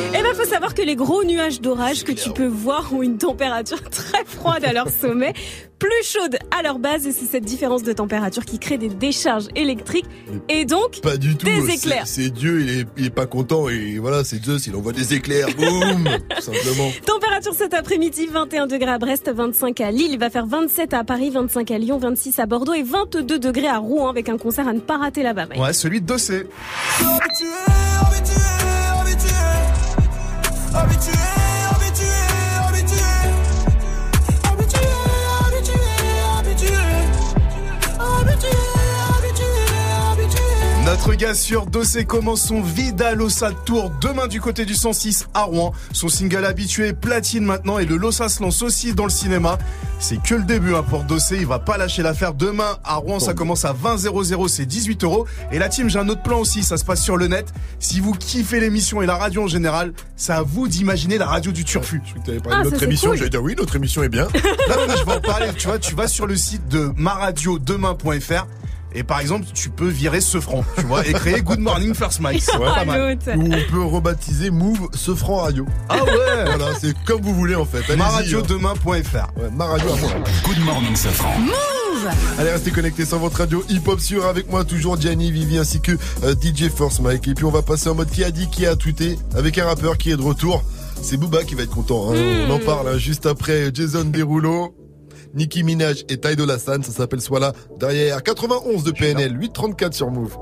Eh ben, faut savoir que les gros nuages d'orage que tu peux voir ont une température très froide à leur sommet, plus chaude à leur base, et c'est cette différence de température qui crée des décharges électriques et donc Pas du tout. des éclairs. C'est Dieu, il est, il est pas content et voilà, c'est Zeus, il envoie des éclairs. Boum Tout simplement. Température cet après-midi, 21 degrés à Brest, 25 à Lille, il va faire 27 à Paris, 25 à Lyon, 26 à Bordeaux et 22 degrés à Rouen avec un concert à ne pas rater là-bas. Ouais, celui de Dossé. 4 gars sur Dossé c'est comment son Vidal au tour demain du côté du 106 à Rouen. Son single habitué platine maintenant et le Lossa se lance aussi dans le cinéma. C'est que le début hein, pour Dossé, il va pas lâcher l'affaire. Demain à Rouen, ça commence à 20 00, c'est 18 euros. Et la team, j'ai un autre plan aussi, ça se passe sur le net. Si vous kiffez l'émission et la radio en général, c'est à vous d'imaginer la radio du Turfu. Je avais parlé ah, de notre émission, j'allais dire ah oui, notre émission est bien. Là, je vais en parler, tu vois, tu vas sur le site de maradiodemain.fr et par exemple, tu peux virer ce franc, tu vois, et créer Good Morning First Mike. Ouais, pas mal. Ou on peut rebaptiser Move ce franc radio. Ah ouais Voilà, c'est comme vous voulez en fait. Allez-y, hein. Maradiodemain.fr. Ouais, ma radio à moi. Good morning, Safran. Move Allez, restez connectés sur votre radio hip-hop sur avec moi toujours Gianni, Vivi ainsi que euh, DJ Force Mike. Et puis on va passer en mode qui a dit, qui a tweeté avec un rappeur qui est de retour. C'est Booba qui va être content. hein. Hmm. On en parle hein, juste après Jason Derulo. Nicki Minaj et Ty Dolla Sign, ça s'appelle soit là derrière 91 de PNL 834 sur Move.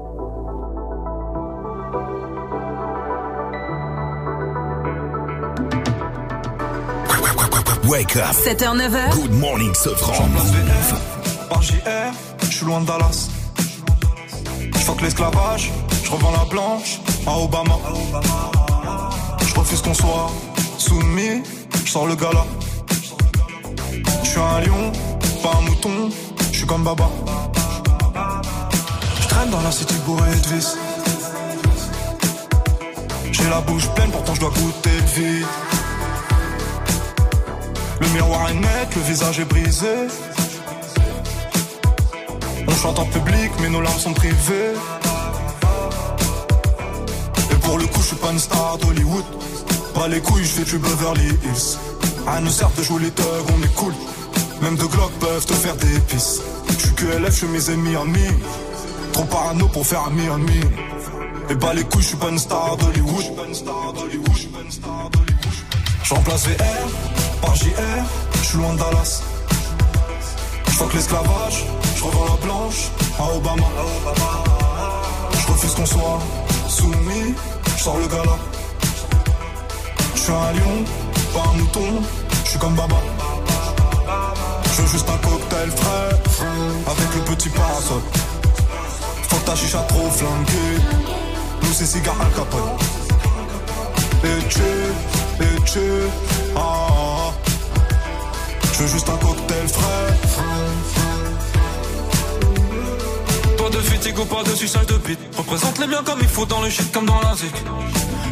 Wake up. 7h, 9h. Good morning. J'emplace VF par JR, je suis loin de Dallas. Je fuck l'esclavage, je revends la blanche à Obama. Je refuse qu'on soit soumis, je sors le gala. Je suis un lion, pas un mouton, je suis comme Baba. Je traîne dans la city bourré de vis. J'ai la bouche pleine, pourtant je dois goûter le vide. Le miroir est net, le visage est brisé. On chante en public, mais nos larmes sont privées. Et pour le coup, je suis pas une star d'Hollywood. Pas les couilles, je fais du Beverly Hills. À nous sert de jouer les thugs, on est cool. Même deux Glock peuvent te faire des pisses. Je suis que LF, je suis mes ennemis amis. Trop parano pour faire ami ami. Et bah les couilles, je suis pas une star d'Hollywood. Je remplace VR par JR, je suis loin de Dallas. Je l'esclavage, je revends la blanche à Obama. Je refuse qu'on soit soumis, je sors le gala. Je suis un lion, pas un mouton, je suis comme Baba. Je veux juste un cocktail frais, avec le petit parasol. Faut que ta chicha trop flanquée, nous c'est cigare Al Capone. Et tu, et tu, ah, ah. Je veux juste un cocktail frais. De fatigue ou pas de suçage de bite. Représente les biens comme il faut dans le shit comme dans la zik.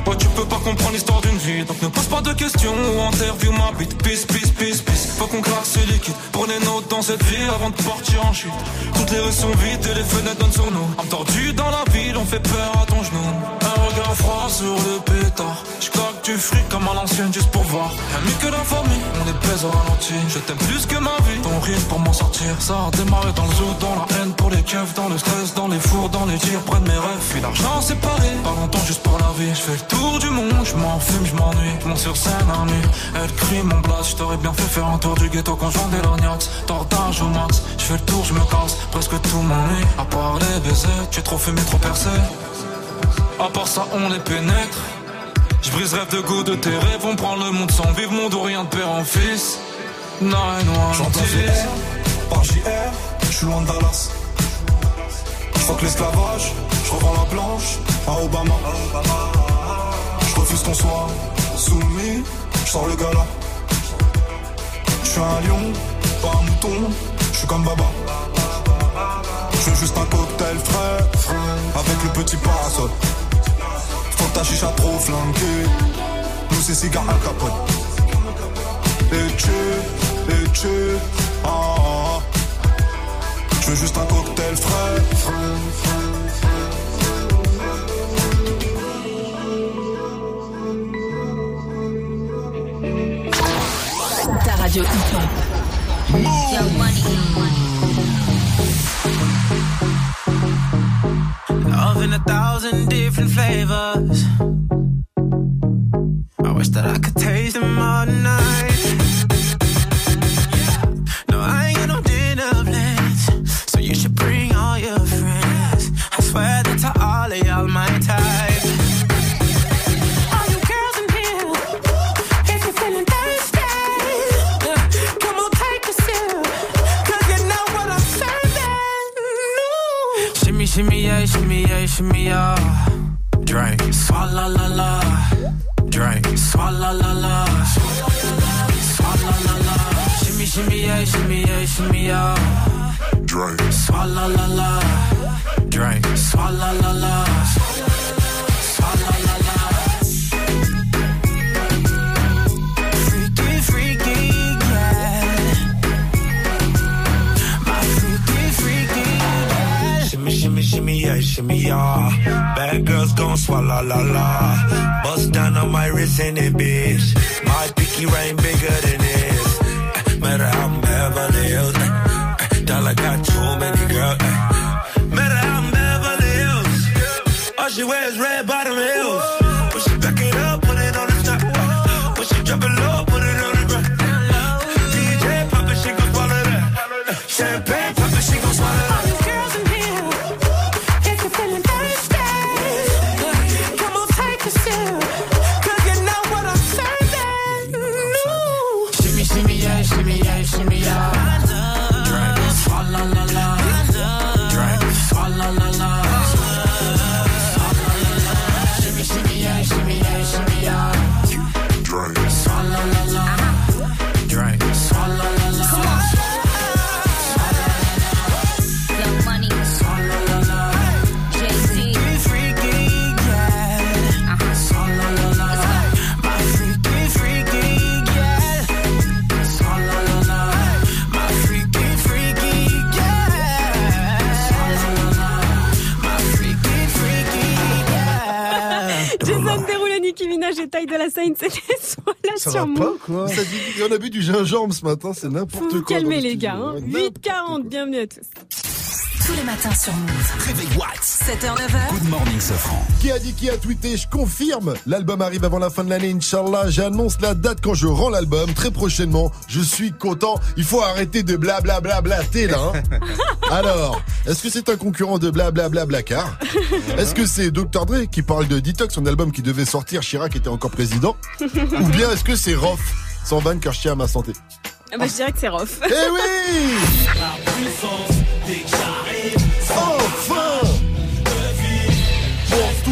Ouais, tu peux pas comprendre l'histoire d'une vie, donc ne pose pas de questions ou interview ma bite. Peace, peace, peace, peace. Faut qu'on claque ce liquide. Prenez note dans cette vie avant de partir en chute. Toutes les rues sont vides et les fenêtres donnent sur nous. Tordue dans la ville, on fait peur à ton genou. Un regard froid sur le pétard. Je claque du fric comme à l'ancienne juste pour voir. Mieux que la famille, on est pèse au ralenti. Je t'aime plus que ma vie. Ton rire pour m'en sortir. Ça a démarré dans le zoo, dans la haine pour les keufs, dans le dans les fours, dans les tirs, près de mes rêves. Puis l'argent séparé, pas longtemps juste pour la vie. Je fais le tour du monde, je m'en fume, je m'ennuie. Monte sur scène à nuit, elle crie mon blast. Je t'aurais bien fait faire un tour du ghetto quand je vendais l'ognax. Tortage au max, je fais le tour, je me casse. Presque tout m'ennuie, à part les baisers. Tu es trop fumé, trop percé. À part ça, on les pénètre. Je brise rêve de goût de tes rêves, on prend le monde sans vivre, monde ou rien de père en fils. Nine one J'entends par JR, je suis loin de Dallas. Je que l'esclavage, je revends la planche à Obama. Je refuse qu'on soit soumis, je sors le gala. Je suis un lion, pas un mouton, je suis comme Baba. Je veux juste un cocktail frais, avec le petit parasol. Faut que ta chicha trop flanquée, nous c'est cigare à capote. Et tu, ah. Je veux juste un cocktail frais. Ta radio hip-hop. Love in a thousand different flavors. Shimmy, yeah, shimmy, yeah. Drink, swalla la la. Drink, swalla la la. Swalla la la. Shimmy, shimmy, yeah, shimmy, yeah, shimmy, yeah. Drink, swalla la la. Drink, swalla la la. Yeah, shimmy, yeah. Bad girls gon' swallow la la. Bust down on my wrist in it, bitch. My pinky ring bigger than this. Eh, Matter how I'm Beverly Hills. eh, eh, Dollar got too many girls. Matter how I'm Beverly Hills. All she wears red bottom heels. When she back it up, put it on the. When she drop it low, put it on the ground. DJ she gon' that. Champagne Seine, c'était Sola Ça sur va pas, quoi. Ça dit- On a bu du gingembre ce matin, c'est n'importe Vous quoi. calmez les gars. Hein. Ouais, 8h40, bienvenue à tous. Tous les matins sur Move. Réveil Watts. 7h, 9h. Good morning, Sofran. Qui a dit qui a tweeté Je confirme, l'album arrive avant la fin de l'année, Inch'Allah. J'annonce la date quand je rends l'album, très prochainement. Je suis content. Il faut arrêter de blablabla blater là. hein. Alors, est-ce que c'est un concurrent de blablabla blacard? Est-ce que c'est Dr. Dre qui parle de Detox, son album qui devait sortir, Chirac était encore président? Ou bien est-ce que c'est Rof sans vanne car je tiens à ma santé? Ah bah, je dirais que c'est Rof. Eh oui Enfin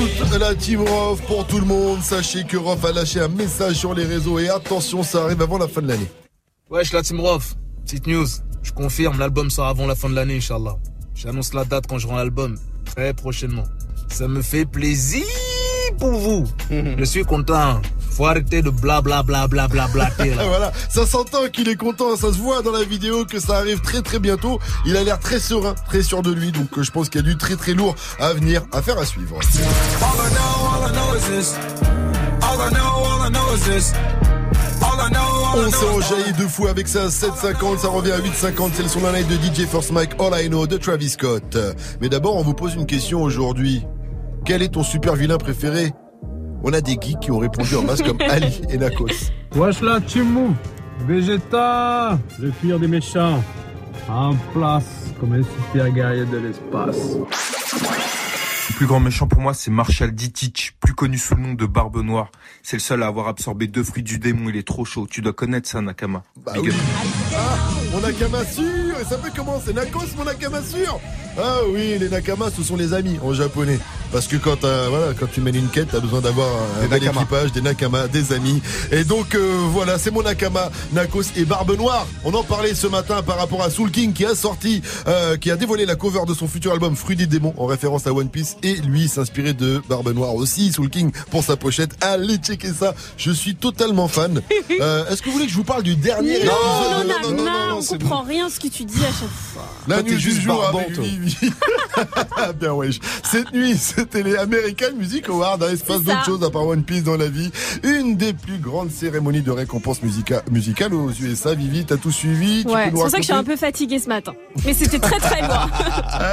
toute la team Rof, pour tout le monde, sachez que Rof a lâché un message sur les réseaux et attention, ça arrive avant la fin de l'année. Wesh, la Team Rof. Petite news. Je confirme, l'album sort avant la fin de l'année, Inch'Allah. J'annonce la date quand je rends l'album. Très prochainement. Ça me fait plaisir, pour vous. Je suis content. Faut arrêter de bla bla bla bla bla bla. voilà, ça s'entend qu'il est content, ça se voit dans la vidéo que ça arrive très très bientôt. Il a l'air très serein, très sûr de lui, donc euh, je pense qu'il y a du très très lourd à venir, à faire à suivre. On s'est enjaillé deux fois avec ça à 7,50, ça revient à 8,50, c'est le son d'un live de DJ First Mike All I Know de Travis Scott. Mais d'abord, on vous pose une question aujourd'hui. Quel est ton super vilain préféré? On a des geeks qui ont répondu en masse comme Ali et Nakos. Wesh là, Timou, Vegeta, le pire des méchants, en place comme un super guerrier de l'espace. Le plus grand méchant pour moi, c'est Marshall Ditich, plus connu sous le nom de Barbe Noire. C'est le seul à avoir absorbé deux fruits du démon, il est trop chaud. Tu dois connaître ça, Nakama. Bah Big oui. up. Ah, mon Nakama sûr ça fait comment C'est Nakos, mon Nakama sûr Ah oui, les Nakamas, ce sont les amis en japonais. Parce que quand, euh, voilà, quand tu mènes une quête, t'as besoin d'avoir un, bel équipage, des Nakamas, des amis. Et donc, euh, voilà, c'est mon Nakama, Nakos et Barbe Noire. On en parlait ce matin par rapport à Soul King qui a sorti, euh, qui a dévoilé la cover de son futur album Fruit des démons en référence à One Piece. Et lui s'inspirait de Barbe Noire aussi, Soul King, pour sa pochette. Allez checker ça, je suis totalement fan. Euh, Est-ce que vous voulez que je vous parle du dernier Non, épisode non, non, non, on c'est comprend rien ce que tu dis à chaque fois. La nuit juste du jour barbant, avec. Bien wesh. Cette nuit, c'était les American Music Awards. hein, Il se passe d'autres choses à part One Piece dans la vie. Une des plus grandes cérémonies de récompense musica musicale aux USA. Vivi, t'as tout suivi Ouais, c'est pour ça que je suis un peu fatiguée ce matin. Mais c'était très très loin.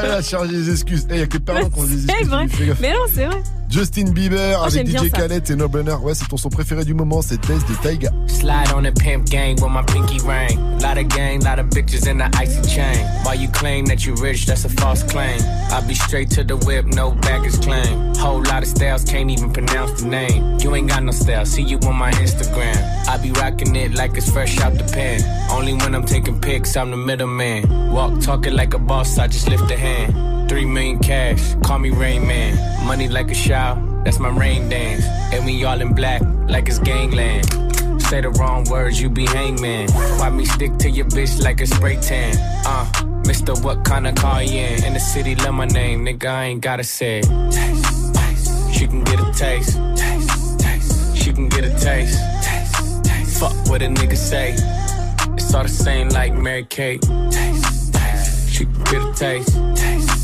Elle a chargé les excuses. Il y a que pardon qu'on des excuses. C'est vrai. Fais gaffe. Mais non, c'est vrai. Justin Bieber Oh, avec DJ. Khaled et No Brainer. Ouais, c'est ton son préféré du moment. C'est Test de Taiga. Slide on the pimp gang with my pinky ring. Lot of gang, lot of bitches in the icy chain. While you claim that you rich, that's a false claim. I'll be straight to the whip, no baggage claim. Whole lot of styles, can't even pronounce the name. You ain't got no style, see you on my Instagram. I be rocking it like it's fresh out the pen. Only when I'm taking pics, I'm the middleman. Walk talking like a boss, I just lift a hand. Three million cash, call me Rain Man. Money like a shower, that's my rain dance. And we all in black, like it's gangland. Say the wrong words, you be hangman. Why me stick to your bitch like a spray tan? Uh, Mister, what kind of car you in? In the city, love my name, nigga, I ain't gotta say it. Taste, taste. She can get a taste. Taste, taste. She can get a taste. Taste, taste. Fuck what a nigga say. It's all the same like Mary Kate. Taste, taste. She can get a. Taste, taste.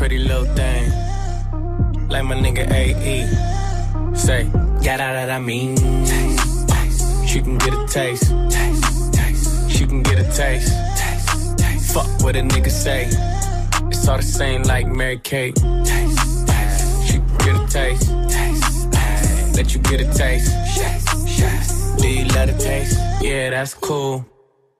Pretty little thing like my nigga AE. Say, yeah, that, I mean. She can get a taste. Taste, taste. She can get a taste. Taste, taste. Fuck what a nigga say. It's all the same like Mary Kate. Taste, taste. She can get a taste. Let you get a taste. Do you love taste? Yeah, that's cool.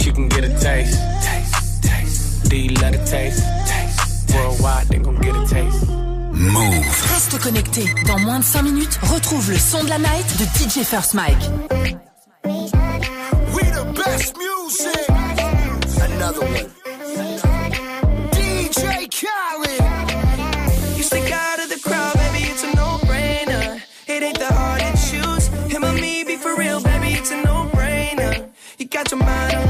she can get a taste. Taste, taste. Do you love the taste? Taste. Worldwide, they gon' get a taste. Move. Reste connecté. Dans moins de 5 minutes, retrouve le son de la night de DJ First Mike. We the best music. Another one. DJ Khaled. You stick out of the crowd, baby, it's a no-brainer. It ain't that hard to choose. Him or me, be for real, baby, it's a no-brainer. You got your mind on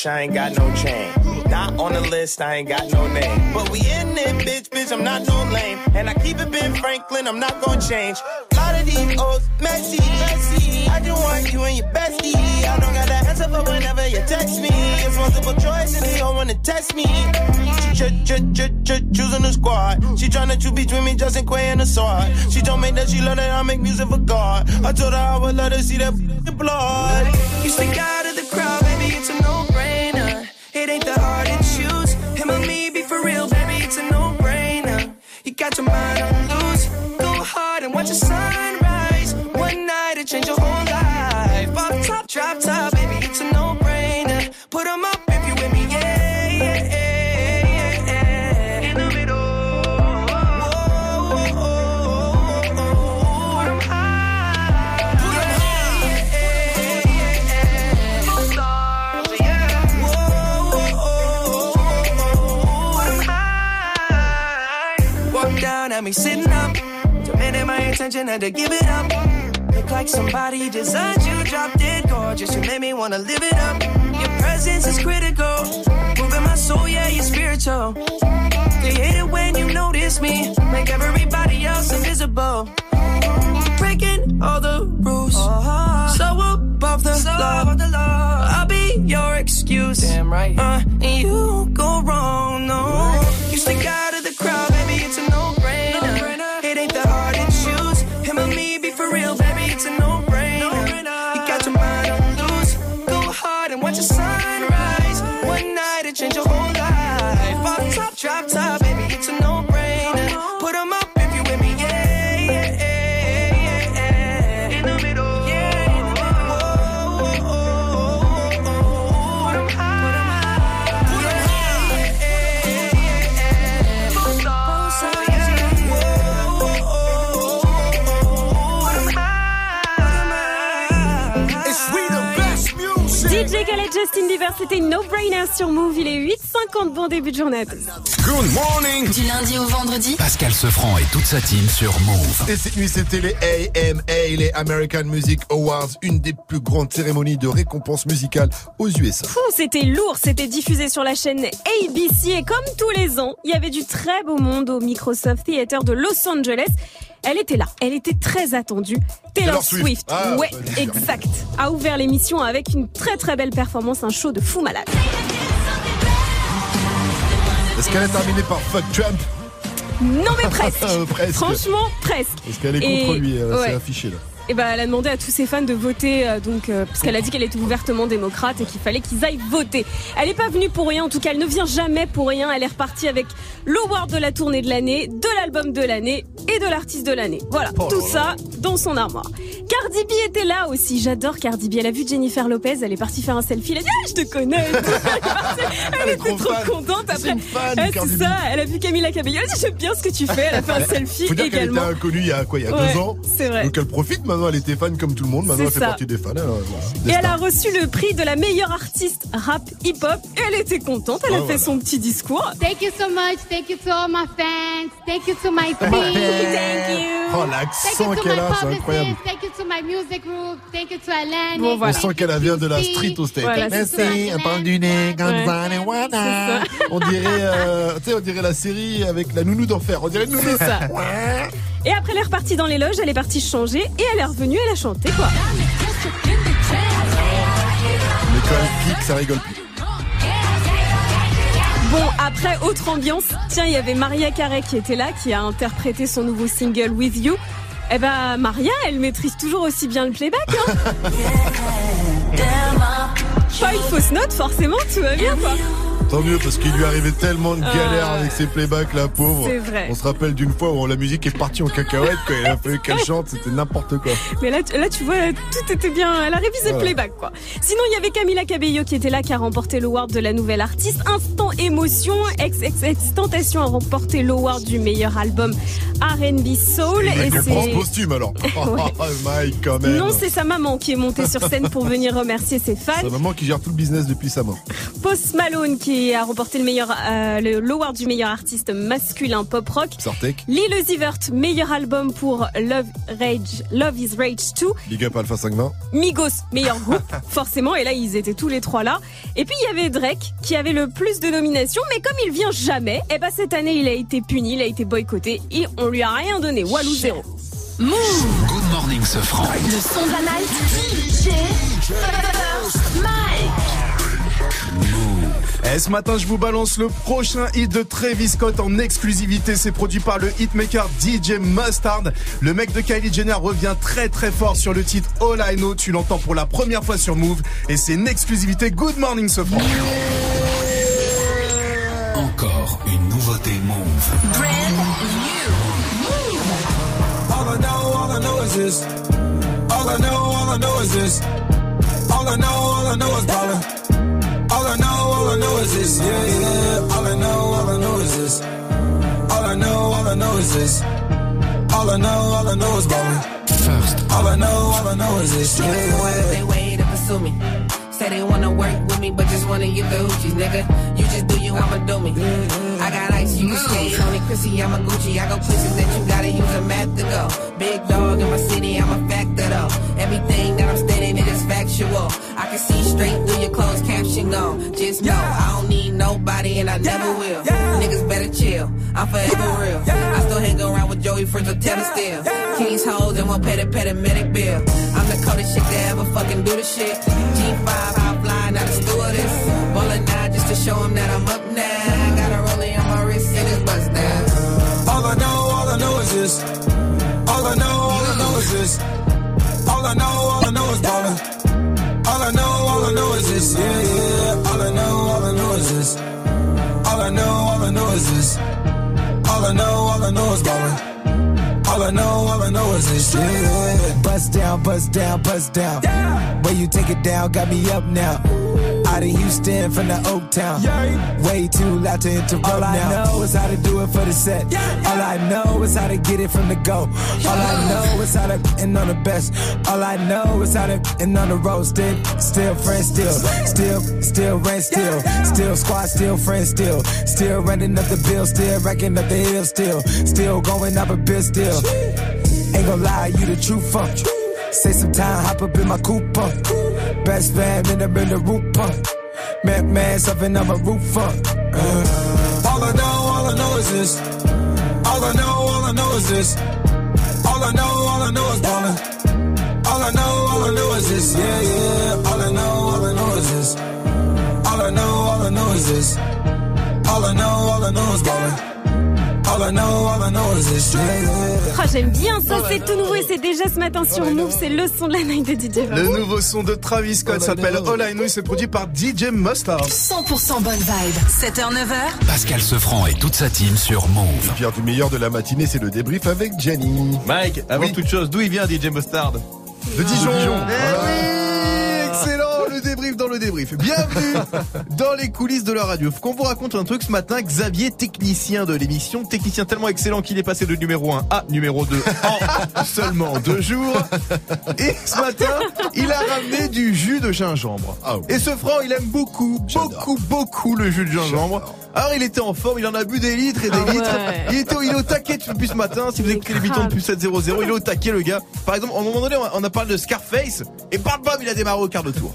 Rich, I ain't got no chain. Not on the list, I ain't got no name. But we in it, bitch, bitch, I'm not no lame. And I keep it Ben Franklin, I'm not gonna change. A lot of these old messy, messy. I just want you and your bestie. I don't got the answer for whenever you text me. It's multiple choice and they don't wanna test me. Ch ch ch ch choosing the squad. She tryna choose between me, Justin Quay and the sword. She told me that she love that I make music for God. I told her I would let her see that blood. You stick out of the crowd, baby, it's a no-brainer. It ain't that hard to choose. Me sitting up. Demanding my attention, had to give it up. Look like somebody designed you, drop dead gorgeous. You made me wanna live it up. Your presence is critical. Moving my soul, yeah, you're spiritual. They hate it when you notice me. Make everybody else invisible. Breaking all the rules. So above the, law. I'll be your excuse. Damn right. Uh, and you won't go wrong, no. You stick out top, top, Bieber, c'était une no-brainer sur Move. Il est 8h50, bon début de journée à tous. Good morning Du lundi au vendredi Pascal Sefranc et toute sa team sur Move. Et cette nuit, c'était les AMA, les American Music Awards, une des plus grandes cérémonies de récompense musicale aux USA. C'était lourd, c'était diffusé sur la chaîne ABC et comme tous les ans, il y avait du très beau monde au Microsoft Theater de Los Angeles. Elle était là, elle était très attendue. Taylor Taylor Swift. Swift, Ah, ouais, bonne exact, a ouvert l'émission avec une très très belle performance, un show de fou malade. Est-ce qu'elle est terminée par Fuck Trump Non mais presque. Presque. Franchement, presque. Parce qu'elle est Et- contre lui, euh, ouais. c'est affiché là. Et ben elle a demandé à tous ses fans de voter, euh, donc euh, parce qu'elle a dit qu'elle était ouvertement démocrate et qu'il fallait qu'ils aillent voter. Elle n'est pas venue pour rien, en tout cas, elle ne vient jamais pour rien. Elle est repartie avec l'award de la tournée de l'année, de l'album de l'année et de l'artiste de l'année. Voilà, Oh tout ça dans son armoire. Cardi B était là aussi. J'adore Cardi B. Elle a vu Jennifer Lopez, elle est partie faire un selfie. Elle a dit ah, je te connais. Elle, partie- elle était trop fan. contente. Après, une fan, Ouais, Cardi c'est ça. Elle a vu Camila Cabello. Elle a dit j'aime bien ce que tu fais. Elle a fait un selfie Faut dire qu'elle était également. inconnue il y a quoi Il y a Ouais, deux ans. c'est vrai. Donc elle profite maintenant, elle était fan comme tout le monde. Maintenant C'est elle fait ça. partie des fans. alors, voilà. Et Des elle stars. a reçu le prix de la meilleure artiste rap hip-hop. Et elle était contente. Elle a Ah, fait voilà. son petit discours. Thank you so much. Thank you to all my fans. Thank you to my team. Thank you. Oh, l'accent Thank you to qu'elle my a, c'est incroyable. Thank you to my music group. Thank you to Alain. Bon, voilà. On sent qu'elle vient de la street au state. Voilà, Merci, ça. on parle du nez, Ouais. Wana. On dirait, euh, tu sais, on dirait la série avec la nounou d'enfer. On dirait une nounou. C'est ça. Et après, elle est repartie dans les loges. Elle est partie changer. Et elle est revenue. Elle a chanté quoi. Mais quand elle pique, ça rigole plus. Bon, après, autre ambiance. Tiens, il y avait Maria Carey qui était là, qui a interprété son nouveau single With You. Eh ben, Maria, elle maîtrise toujours aussi bien le playback. Hein. Pas une fausse note, forcément, tout va bien, quoi. Tant mieux parce qu'il lui arrivait tellement de galères Ah. avec ses playbacks, la pauvre. C'est vrai. On se rappelle d'une fois où la musique est partie en cacahuète quand il a fallu qu'elle chante, c'était n'importe quoi. Mais là, tu- là, tu vois, tout était bien. Elle a révisé le Voilà. playback, quoi. Sinon, il y avait Camila Cabello qui était là, qui a remporté l'award de la nouvelle artiste. Instant émotion, ex, ex, ex tentation a remporté l'award du meilleur album R&B Soul. Et c'est costume alors. Ouais. Oh, Mike quand même. non, c'est sa maman qui est montée sur scène pour venir remercier ses fans. Sa maman qui gère tout le business depuis sa mort. Post Malone qui a remporté le meilleur, euh, le- l'award du meilleur artiste masculin pop rock. Sartek, Lil Uzi Vert, meilleur album pour Love Rage, Love is Rage 2. Big Up Alpha 520. Migos, meilleur groupe, forcément, et là ils étaient tous les trois là. Et puis il y avait Drake qui avait le plus de nominations, mais comme il vient jamais, et ben cette année il a été puni, il a été boycotté et on lui a rien donné. Walou zéro. Move Good morning, ce franc. Le son de la night DJ First Mike Et ce matin, je vous balance le prochain hit de Travis Scott en exclusivité. C'est produit par le hitmaker DJ Mustard. Le mec de Kylie Jenner revient très très fort sur le titre All I Know. Tu l'entends pour la première fois sur Move. Et c'est une exclusivité Good Morning Sofran. Encore une nouveauté Move. All I know, all I know is this. All I know, all I know is this. All I know, all I know is ballin'. All I know, all I know is this. Yeah, yeah. All I know, all I know is this. All I know, all I know is this. All I know, all I know is ballin'. First. All I know, all I know is this. Yeah, yeah. They way to pursue me. Say they wanna work with me, but just wanna get the hoochies, nigga. You just do you, I'ma do me. I got ice, you can skate on it, Chrissy, I'm a Gucci. I go places that you gotta use a map to go. Big dog in my city, I'm a factor though. Everything that I'm stating, it is factual. I can see straight through your closed caption on. Just know, I don't need nobody and I never will. Niggas better chill, I'm forever real. I still hang around with Joey Fritz or Taylor still. Kings hoes and won't pay the paramedic bill. I'm the coldest chick to ever fucking do the shit. G5, high flying out of stewardess. Ballin' out just to show 'em that I'm up now. Got a rollie on my wrist and it's bust down. All I know, all I know is this. All I know, all I know is this. All I know, all I know is ballin'. All I know, all I know is this. Yeah, yeah. All I know, all I know is this. All I know, all I know is this. All I know, all I know is ballin'. All I know, all I know is this. Yeah, yeah. Bust down, bust down, bust down. Where you take it down, got me up now. Out of Houston from the Oak Town. Way too loud to interrupt All I know is how to do it for the set. All I know is how to get it from the go. All I know is how to end on the best. All I know is how to end on the road. Still, still friends, still, still, still rent, still, still squad, still friends, still, still running up the bill, still racking up the hill, still, still going up a bit, still. Ain't gonna lie, you the true funk. Say some time, hop up in my coupe. uh. Best fam in the, in the roof pump. Man, man, something on my roof funk. Uh. All I know, all I know is this. All I know, all I know is this. All I know, all I know is ballin'. All I know, all I know is this. Yeah, yeah. All I know, all I know is this. All I know, all I know is this. All I know, all I know is ballin'. All I know, all I know is it's straight. Oh, j'aime bien ça, c'est tout nouveau et c'est déjà ce matin sur Move, c'est le son de la night de DJ Le nouveau son de Travis Scott s'appelle All I Know et c'est produit par DJ Mustard. 100% bonne vibe. 7h, 9h. Pascal Sefranc et toute sa team sur Move. Et puis, du meilleur de la matinée, c'est le débrief avec Jenny. Mike, avant toute chose, d'où il vient DJ Mustard De Dijon. Eh oui, excellent le débrief. Bienvenue dans les coulisses de la radio. Faut qu'on vous raconte un truc ce matin. Xavier, technicien de l'émission, technicien tellement excellent qu'il est passé de numéro 1 à numéro 2 en seulement deux jours. Et ce matin, il a ramené du jus de gingembre. Et ce franc, il aime beaucoup, beaucoup, beaucoup le jus de gingembre. Alors il était en forme, il en a bu des litres et des Ah litres. ouais. Il était il est au taquet depuis ce matin. Si vous écoutez les bitons depuis 700, il est au taquet le gars. Par exemple, à un moment donné, on a- on a parlé de Scarface et bam bam, il a démarré au quart de tour.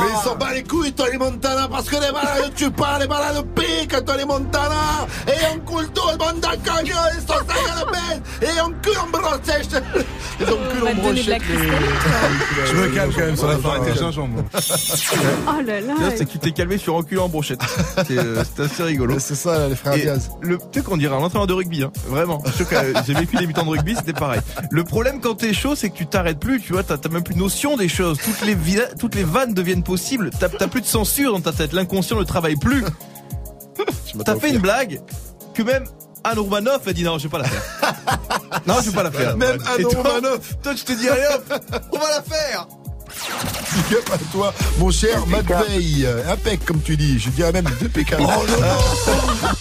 Mais ils s'en bat les couilles, Tony Montana, parce que les malades tu pas, les malades piquent, Tony Montana, et on coule tout le monde dans le camion, ils sont de bête, et on cul en brochette. Ils ont cul en brochette. Je me calme quand même sur la fin. Le gingembre. Oh là là. C'est que tu t'es calmé sur enculé en brochette. C'est euh, assez rigolo. C'est ça, les frères Et Diaz. Le, tu sais qu'on dirait un entraîneur de rugby, hein. Vraiment. Euh, J'ai vécu mi-temps de rugby, c'était pareil. Le problème quand t'es chaud, c'est que tu t'arrêtes plus, tu vois, t'as même plus notion des choses. Toutes les, toutes les vannes deviennent possibles. T'as plus de censure dans ta tête. L'inconscient ne travaille plus. T'as fait une blague que même Anne Roumanoff a dit non, je vais pas la faire. non, je vais pas la faire. Même Anne toi, Romanoff. Toi, tu te dis, allez hop, on va la faire. Big up à toi, mon cher Matt Veil. Impec, comme tu dis. Je dirais même deux PK. Oh,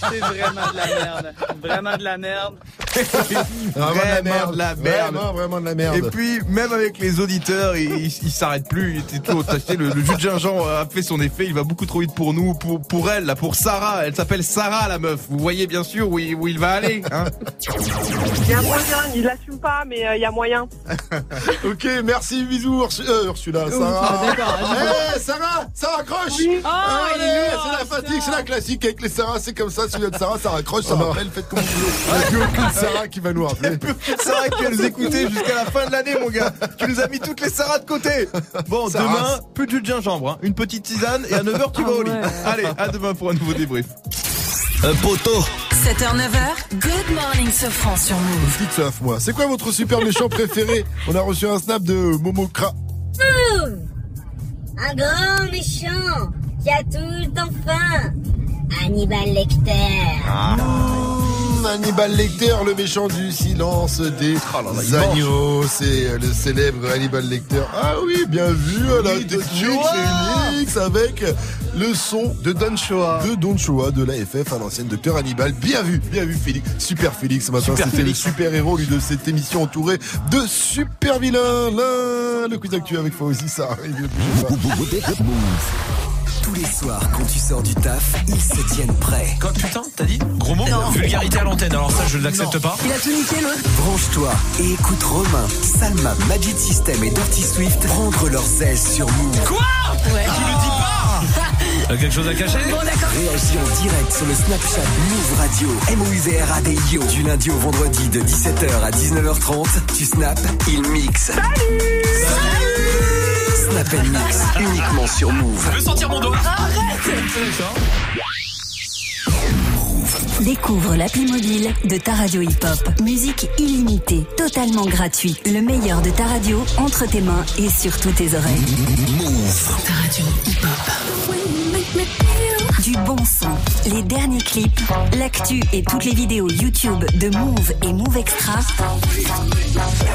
C'est vraiment de la merde. Vraiment de la merde. Vraiment de la merde. Vraiment, vraiment de la merde. Et puis, même avec les auditeurs, il, il, il s'arrête plus. Il était toujours attaché. Le, le jus de gingembre a fait son effet. Il va beaucoup trop vite pour nous, pour, pour elle, là, pour Sarah. Elle s'appelle Sarah, la meuf. Vous voyez bien sûr où il, où il va aller. Hein Il y a moyen, il l'assume pas, mais euh, il y a moyen. Ok, merci, bisous, euh, Ursula, Sarah. Eh, Sarah, ça raccroche. Oh, Allez, est lourd, c'est la fatigue, c'est la classique avec les Sarah, c'est comme ça, si vous êtes Sarah, ça raccroche, ça Oh rappelle, faites comme vous voulez. Il n'y a plus aucune Sarah qui va nous rappeler. Sarah qui va nous écouter jusqu'à la fin de l'année, mon gars. Tu nous as mis toutes les Sarah de côté. Bon, Sarah. demain, plus de jus de gingembre. hein. Une petite tisane et à 9h, tu vas au lit. Allez, à demain pour un nouveau débrief. Un poteau. 7h, 9h. Good morning, Sofran sur Move. Dites ça, moi. C'est quoi votre super méchant préféré? On a reçu un snap de Momokra. Un grand méchant qui a tout le temps faim. Hannibal Lecter. Mmh, Hannibal Lecter, le méchant du silence des Oh là là, il agneaux. C'est euh, le célèbre Hannibal Lecter. Ah oui, bien vu, à la technique avec le son de Don Shoah. De Don Shoah de l'AFF à l'ancienne docteur Hannibal. Bien vu, bien vu Félix. Super Félix ce matin. Super C'était le Félix. super héros lui de cette émission entouré de super vilains. Là, le quiz actu avec Fauzi, ça arrive. Tous les soirs, quand tu sors du taf, ils se tiennent prêts. Quoi, putain, t'as dit Gros mot Vulgarité à l'antenne, alors ça je l'accepte pas. Il a tout niqué l'autre. Branche-toi et écoute Romain, Salma, Magic System et Dirty Swift prendre leurs ailes sur Move. Quoi Ouais. Tu le dis pas T'as quelque chose à cacher Bon, d'accord. Réagis en direct sur le Snapchat Move Radio. M-O-U-V-R-A-D-I-O. Du lundi au vendredi de 17h à 19h30. Tu snaps, il mixe. Snap and Mix, uniquement sur Move. Je veux sentir mon doigt. Découvre l'appli mobile de ta radio hip-hop. Musique illimitée, totalement gratuite. Le meilleur de ta radio entre tes mains et sur toutes tes oreilles. Move. Ta radio hip-hop. Bon son, les derniers clips, l'actu et toutes les vidéos YouTube de Move et Move Extra.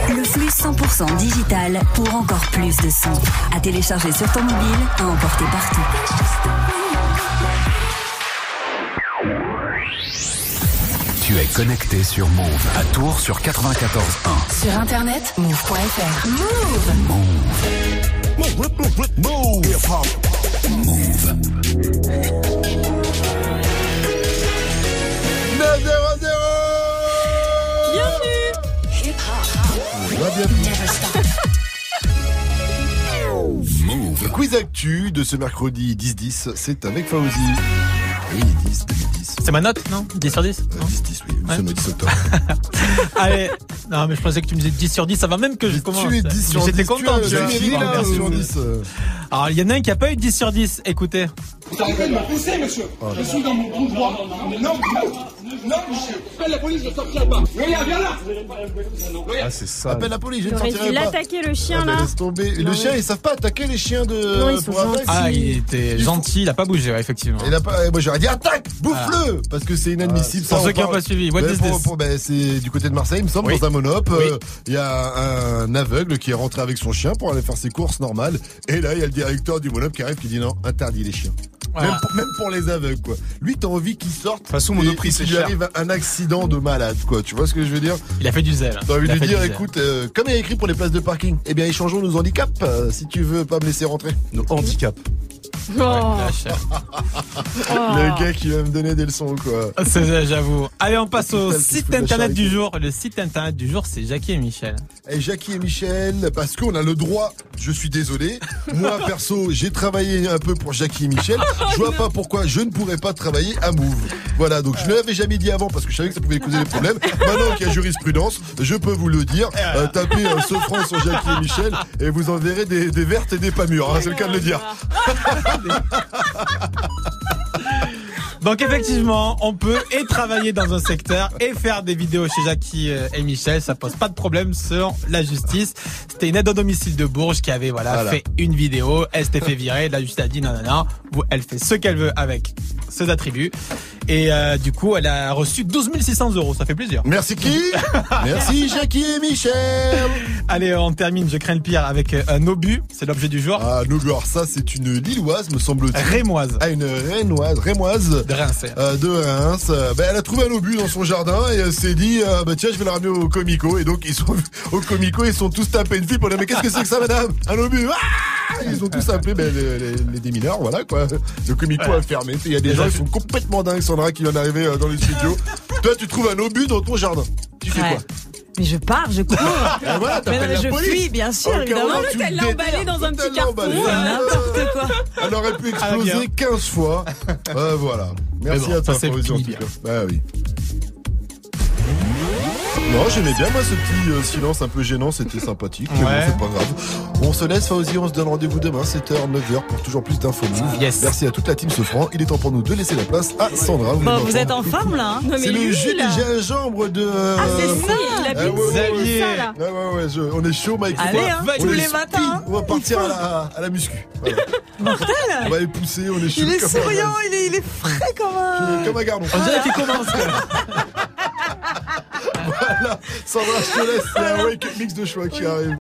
Le flux 100% digital pour encore plus de son. À télécharger sur ton mobile, à emporter partout. Tu es connecté sur Move à Tours sur 94.1. Sur internet, move.fr. Move. Move. Move. 9 0 0 Bienvenue Va bien. Move. Quiz actu de ce mercredi 10-10, c'est avec Fauzi. Oui, 10, 10, 10. C'est ma note, non? 10 sur 10 Euh, 10, 10, oui, Ouais. le 10 octobre. Allez, non mais je pensais que tu me disais 10 sur 10 avant même que je commence. Tu es 10 sur 10. J'étais tu content. as- tu tu as fini, là, Merci. sur 10. euh. Alors il y en a un qui a pas eu 10 sur 10, écoutez. Vous arrêtez de me pousser, monsieur. Je suis dans mon bon droit. Non, non, non, monsieur. Appelle la police, je sortirai pas. Regarde, viens là. Ah, c'est ça. Appelle la police, je ne sortirai pas. l'attaquer le chien Ah, bah, là. laisse tomber. Et Non, le chien, ils savent pas attaquer les chiens de. Non, ils sont pour aveugle. Ah, il était gentil, il a pas bougé, effectivement. Il a pas, moi j'aurais dit attaque, bouffe-le, parce que c'est inadmissible. Pour ça, ceux qui n'ont pas suivi, what Ben, is pour- this? pour- c'est du côté de Marseille, il me semble, dans un monop. Il y a un aveugle qui est rentré avec son chien pour aller faire ses courses normales. Et là, il y a le directeur du monop qui arrive qui dit non, interdit les chiens. Voilà. Même, pour, même pour les aveugles, quoi. Lui, t'as envie qu'il sorte. De toute façon, Monoprix, c'est Il lui cher. arrive un accident de malade, quoi. Tu vois ce que je veux dire Il a fait du zèle. T'as envie de a lui dire, écoute, euh, comme il y a écrit pour les places de parking, eh bien, échangeons nos handicaps euh, si tu veux pas me laisser rentrer. Nos handicaps. Oh. Lâche. Le gars qui va me donner des leçons, quoi. C'est ça, j'avoue. Allez, on passe au site internet du jour. Le site internet du jour, c'est Jackie et Michel. Et Jackie et Michel, parce qu'on a le droit, je suis désolé. Moi, perso, j'ai travaillé un peu pour Jackie et Michel. Je vois pas pourquoi je ne pourrais pas travailler à Move. Voilà, donc je ne l'avais jamais dit avant parce que je savais que ça pouvait causer des problèmes. Maintenant qu'il y a jurisprudence, je peux vous le dire. Euh, tapez un francs sur Jackie et Michel et vous en verrez des, des vertes et des pas mûres. hein, c'est le cas de le dire. Donc effectivement, on peut et travailler dans un secteur et faire des vidéos chez Jackie euh, et Michel, ça pose pas de problème selon la justice. C'était une aide au domicile de Bourges qui avait voilà, Voilà. fait une vidéo, elle s'était fait virer, la justice a dit non non non, elle fait ce qu'elle veut avec ses attributs et euh, du coup elle a reçu 12 600 euros, ça fait plaisir. Merci qui Merci Jackie et Michel. Allez, on termine, je crains le pire avec euh, un obus, c'est l'objet du jour. Ah, nous, alors ça, c'est une Lilloise, me semble-t-il. Rémoise. Ah, une Rénoise, Rémoise. De Reims. Euh, de Reims. Ben, elle a trouvé un obus dans son jardin et elle s'est dit, euh, bah tiens, je vais le ramener au Comico. Et donc, ils sont au Comico, ils sont tous tapés une fille pour dire, mais qu'est-ce que c'est que ça, madame? Un obus Ah Ils ont tous appelé ben, les, les- les démineurs, voilà quoi. Le Comico Voilà. a fermé. Il y a des gens qui sont complètement dingues, Sandra, qui vient d'arriver euh, dans les studios. Toi, tu trouves un obus dans ton jardin. Tu fais Ouais. quoi Mais je pars, je cours. Ah, voilà, Mais non, la je police. fuis, bien sûr, Au cas où, évidemment. tu Elle l'a emballé dans un petit carton. C'est n'importe quoi. Elle aurait pu Ah, exploser 15 fois. Euh, voilà. Merci Mais bon, à toi, ça, c'est Fauzi, en tout cas. Bah oui. Non, j'aimais bien moi ce petit euh, silence un peu gênant, c'était sympathique. Bon, Ouais. c'est pas grave. On se laisse, Fauzi, on se donne rendez-vous demain, 7h, 9h, pour toujours plus d'infos. Yes. Merci à toute la team Sofran. Il est temps pour nous de laisser la place à Sandra. Bon, vous êtes en forme là hein C'est le jus du gingembre de. Ah, c'est euh, ça Il a Ah, bu ouais, ouais, Xavier. ça là. Ouais, ouais, ouais, je- on est chaud, Mike. Allez, On va- hein, on tous les speed, matins, hein. On va partir à la, à la muscu. Voilà. On va les pousser, on est chaud. Il est souriant, il est, il est frais comme un. Comme un gardon. On dirait qu'il commence. Voilà. Sandra, je te laisse. C'est un wake up mix de choix qui arrive.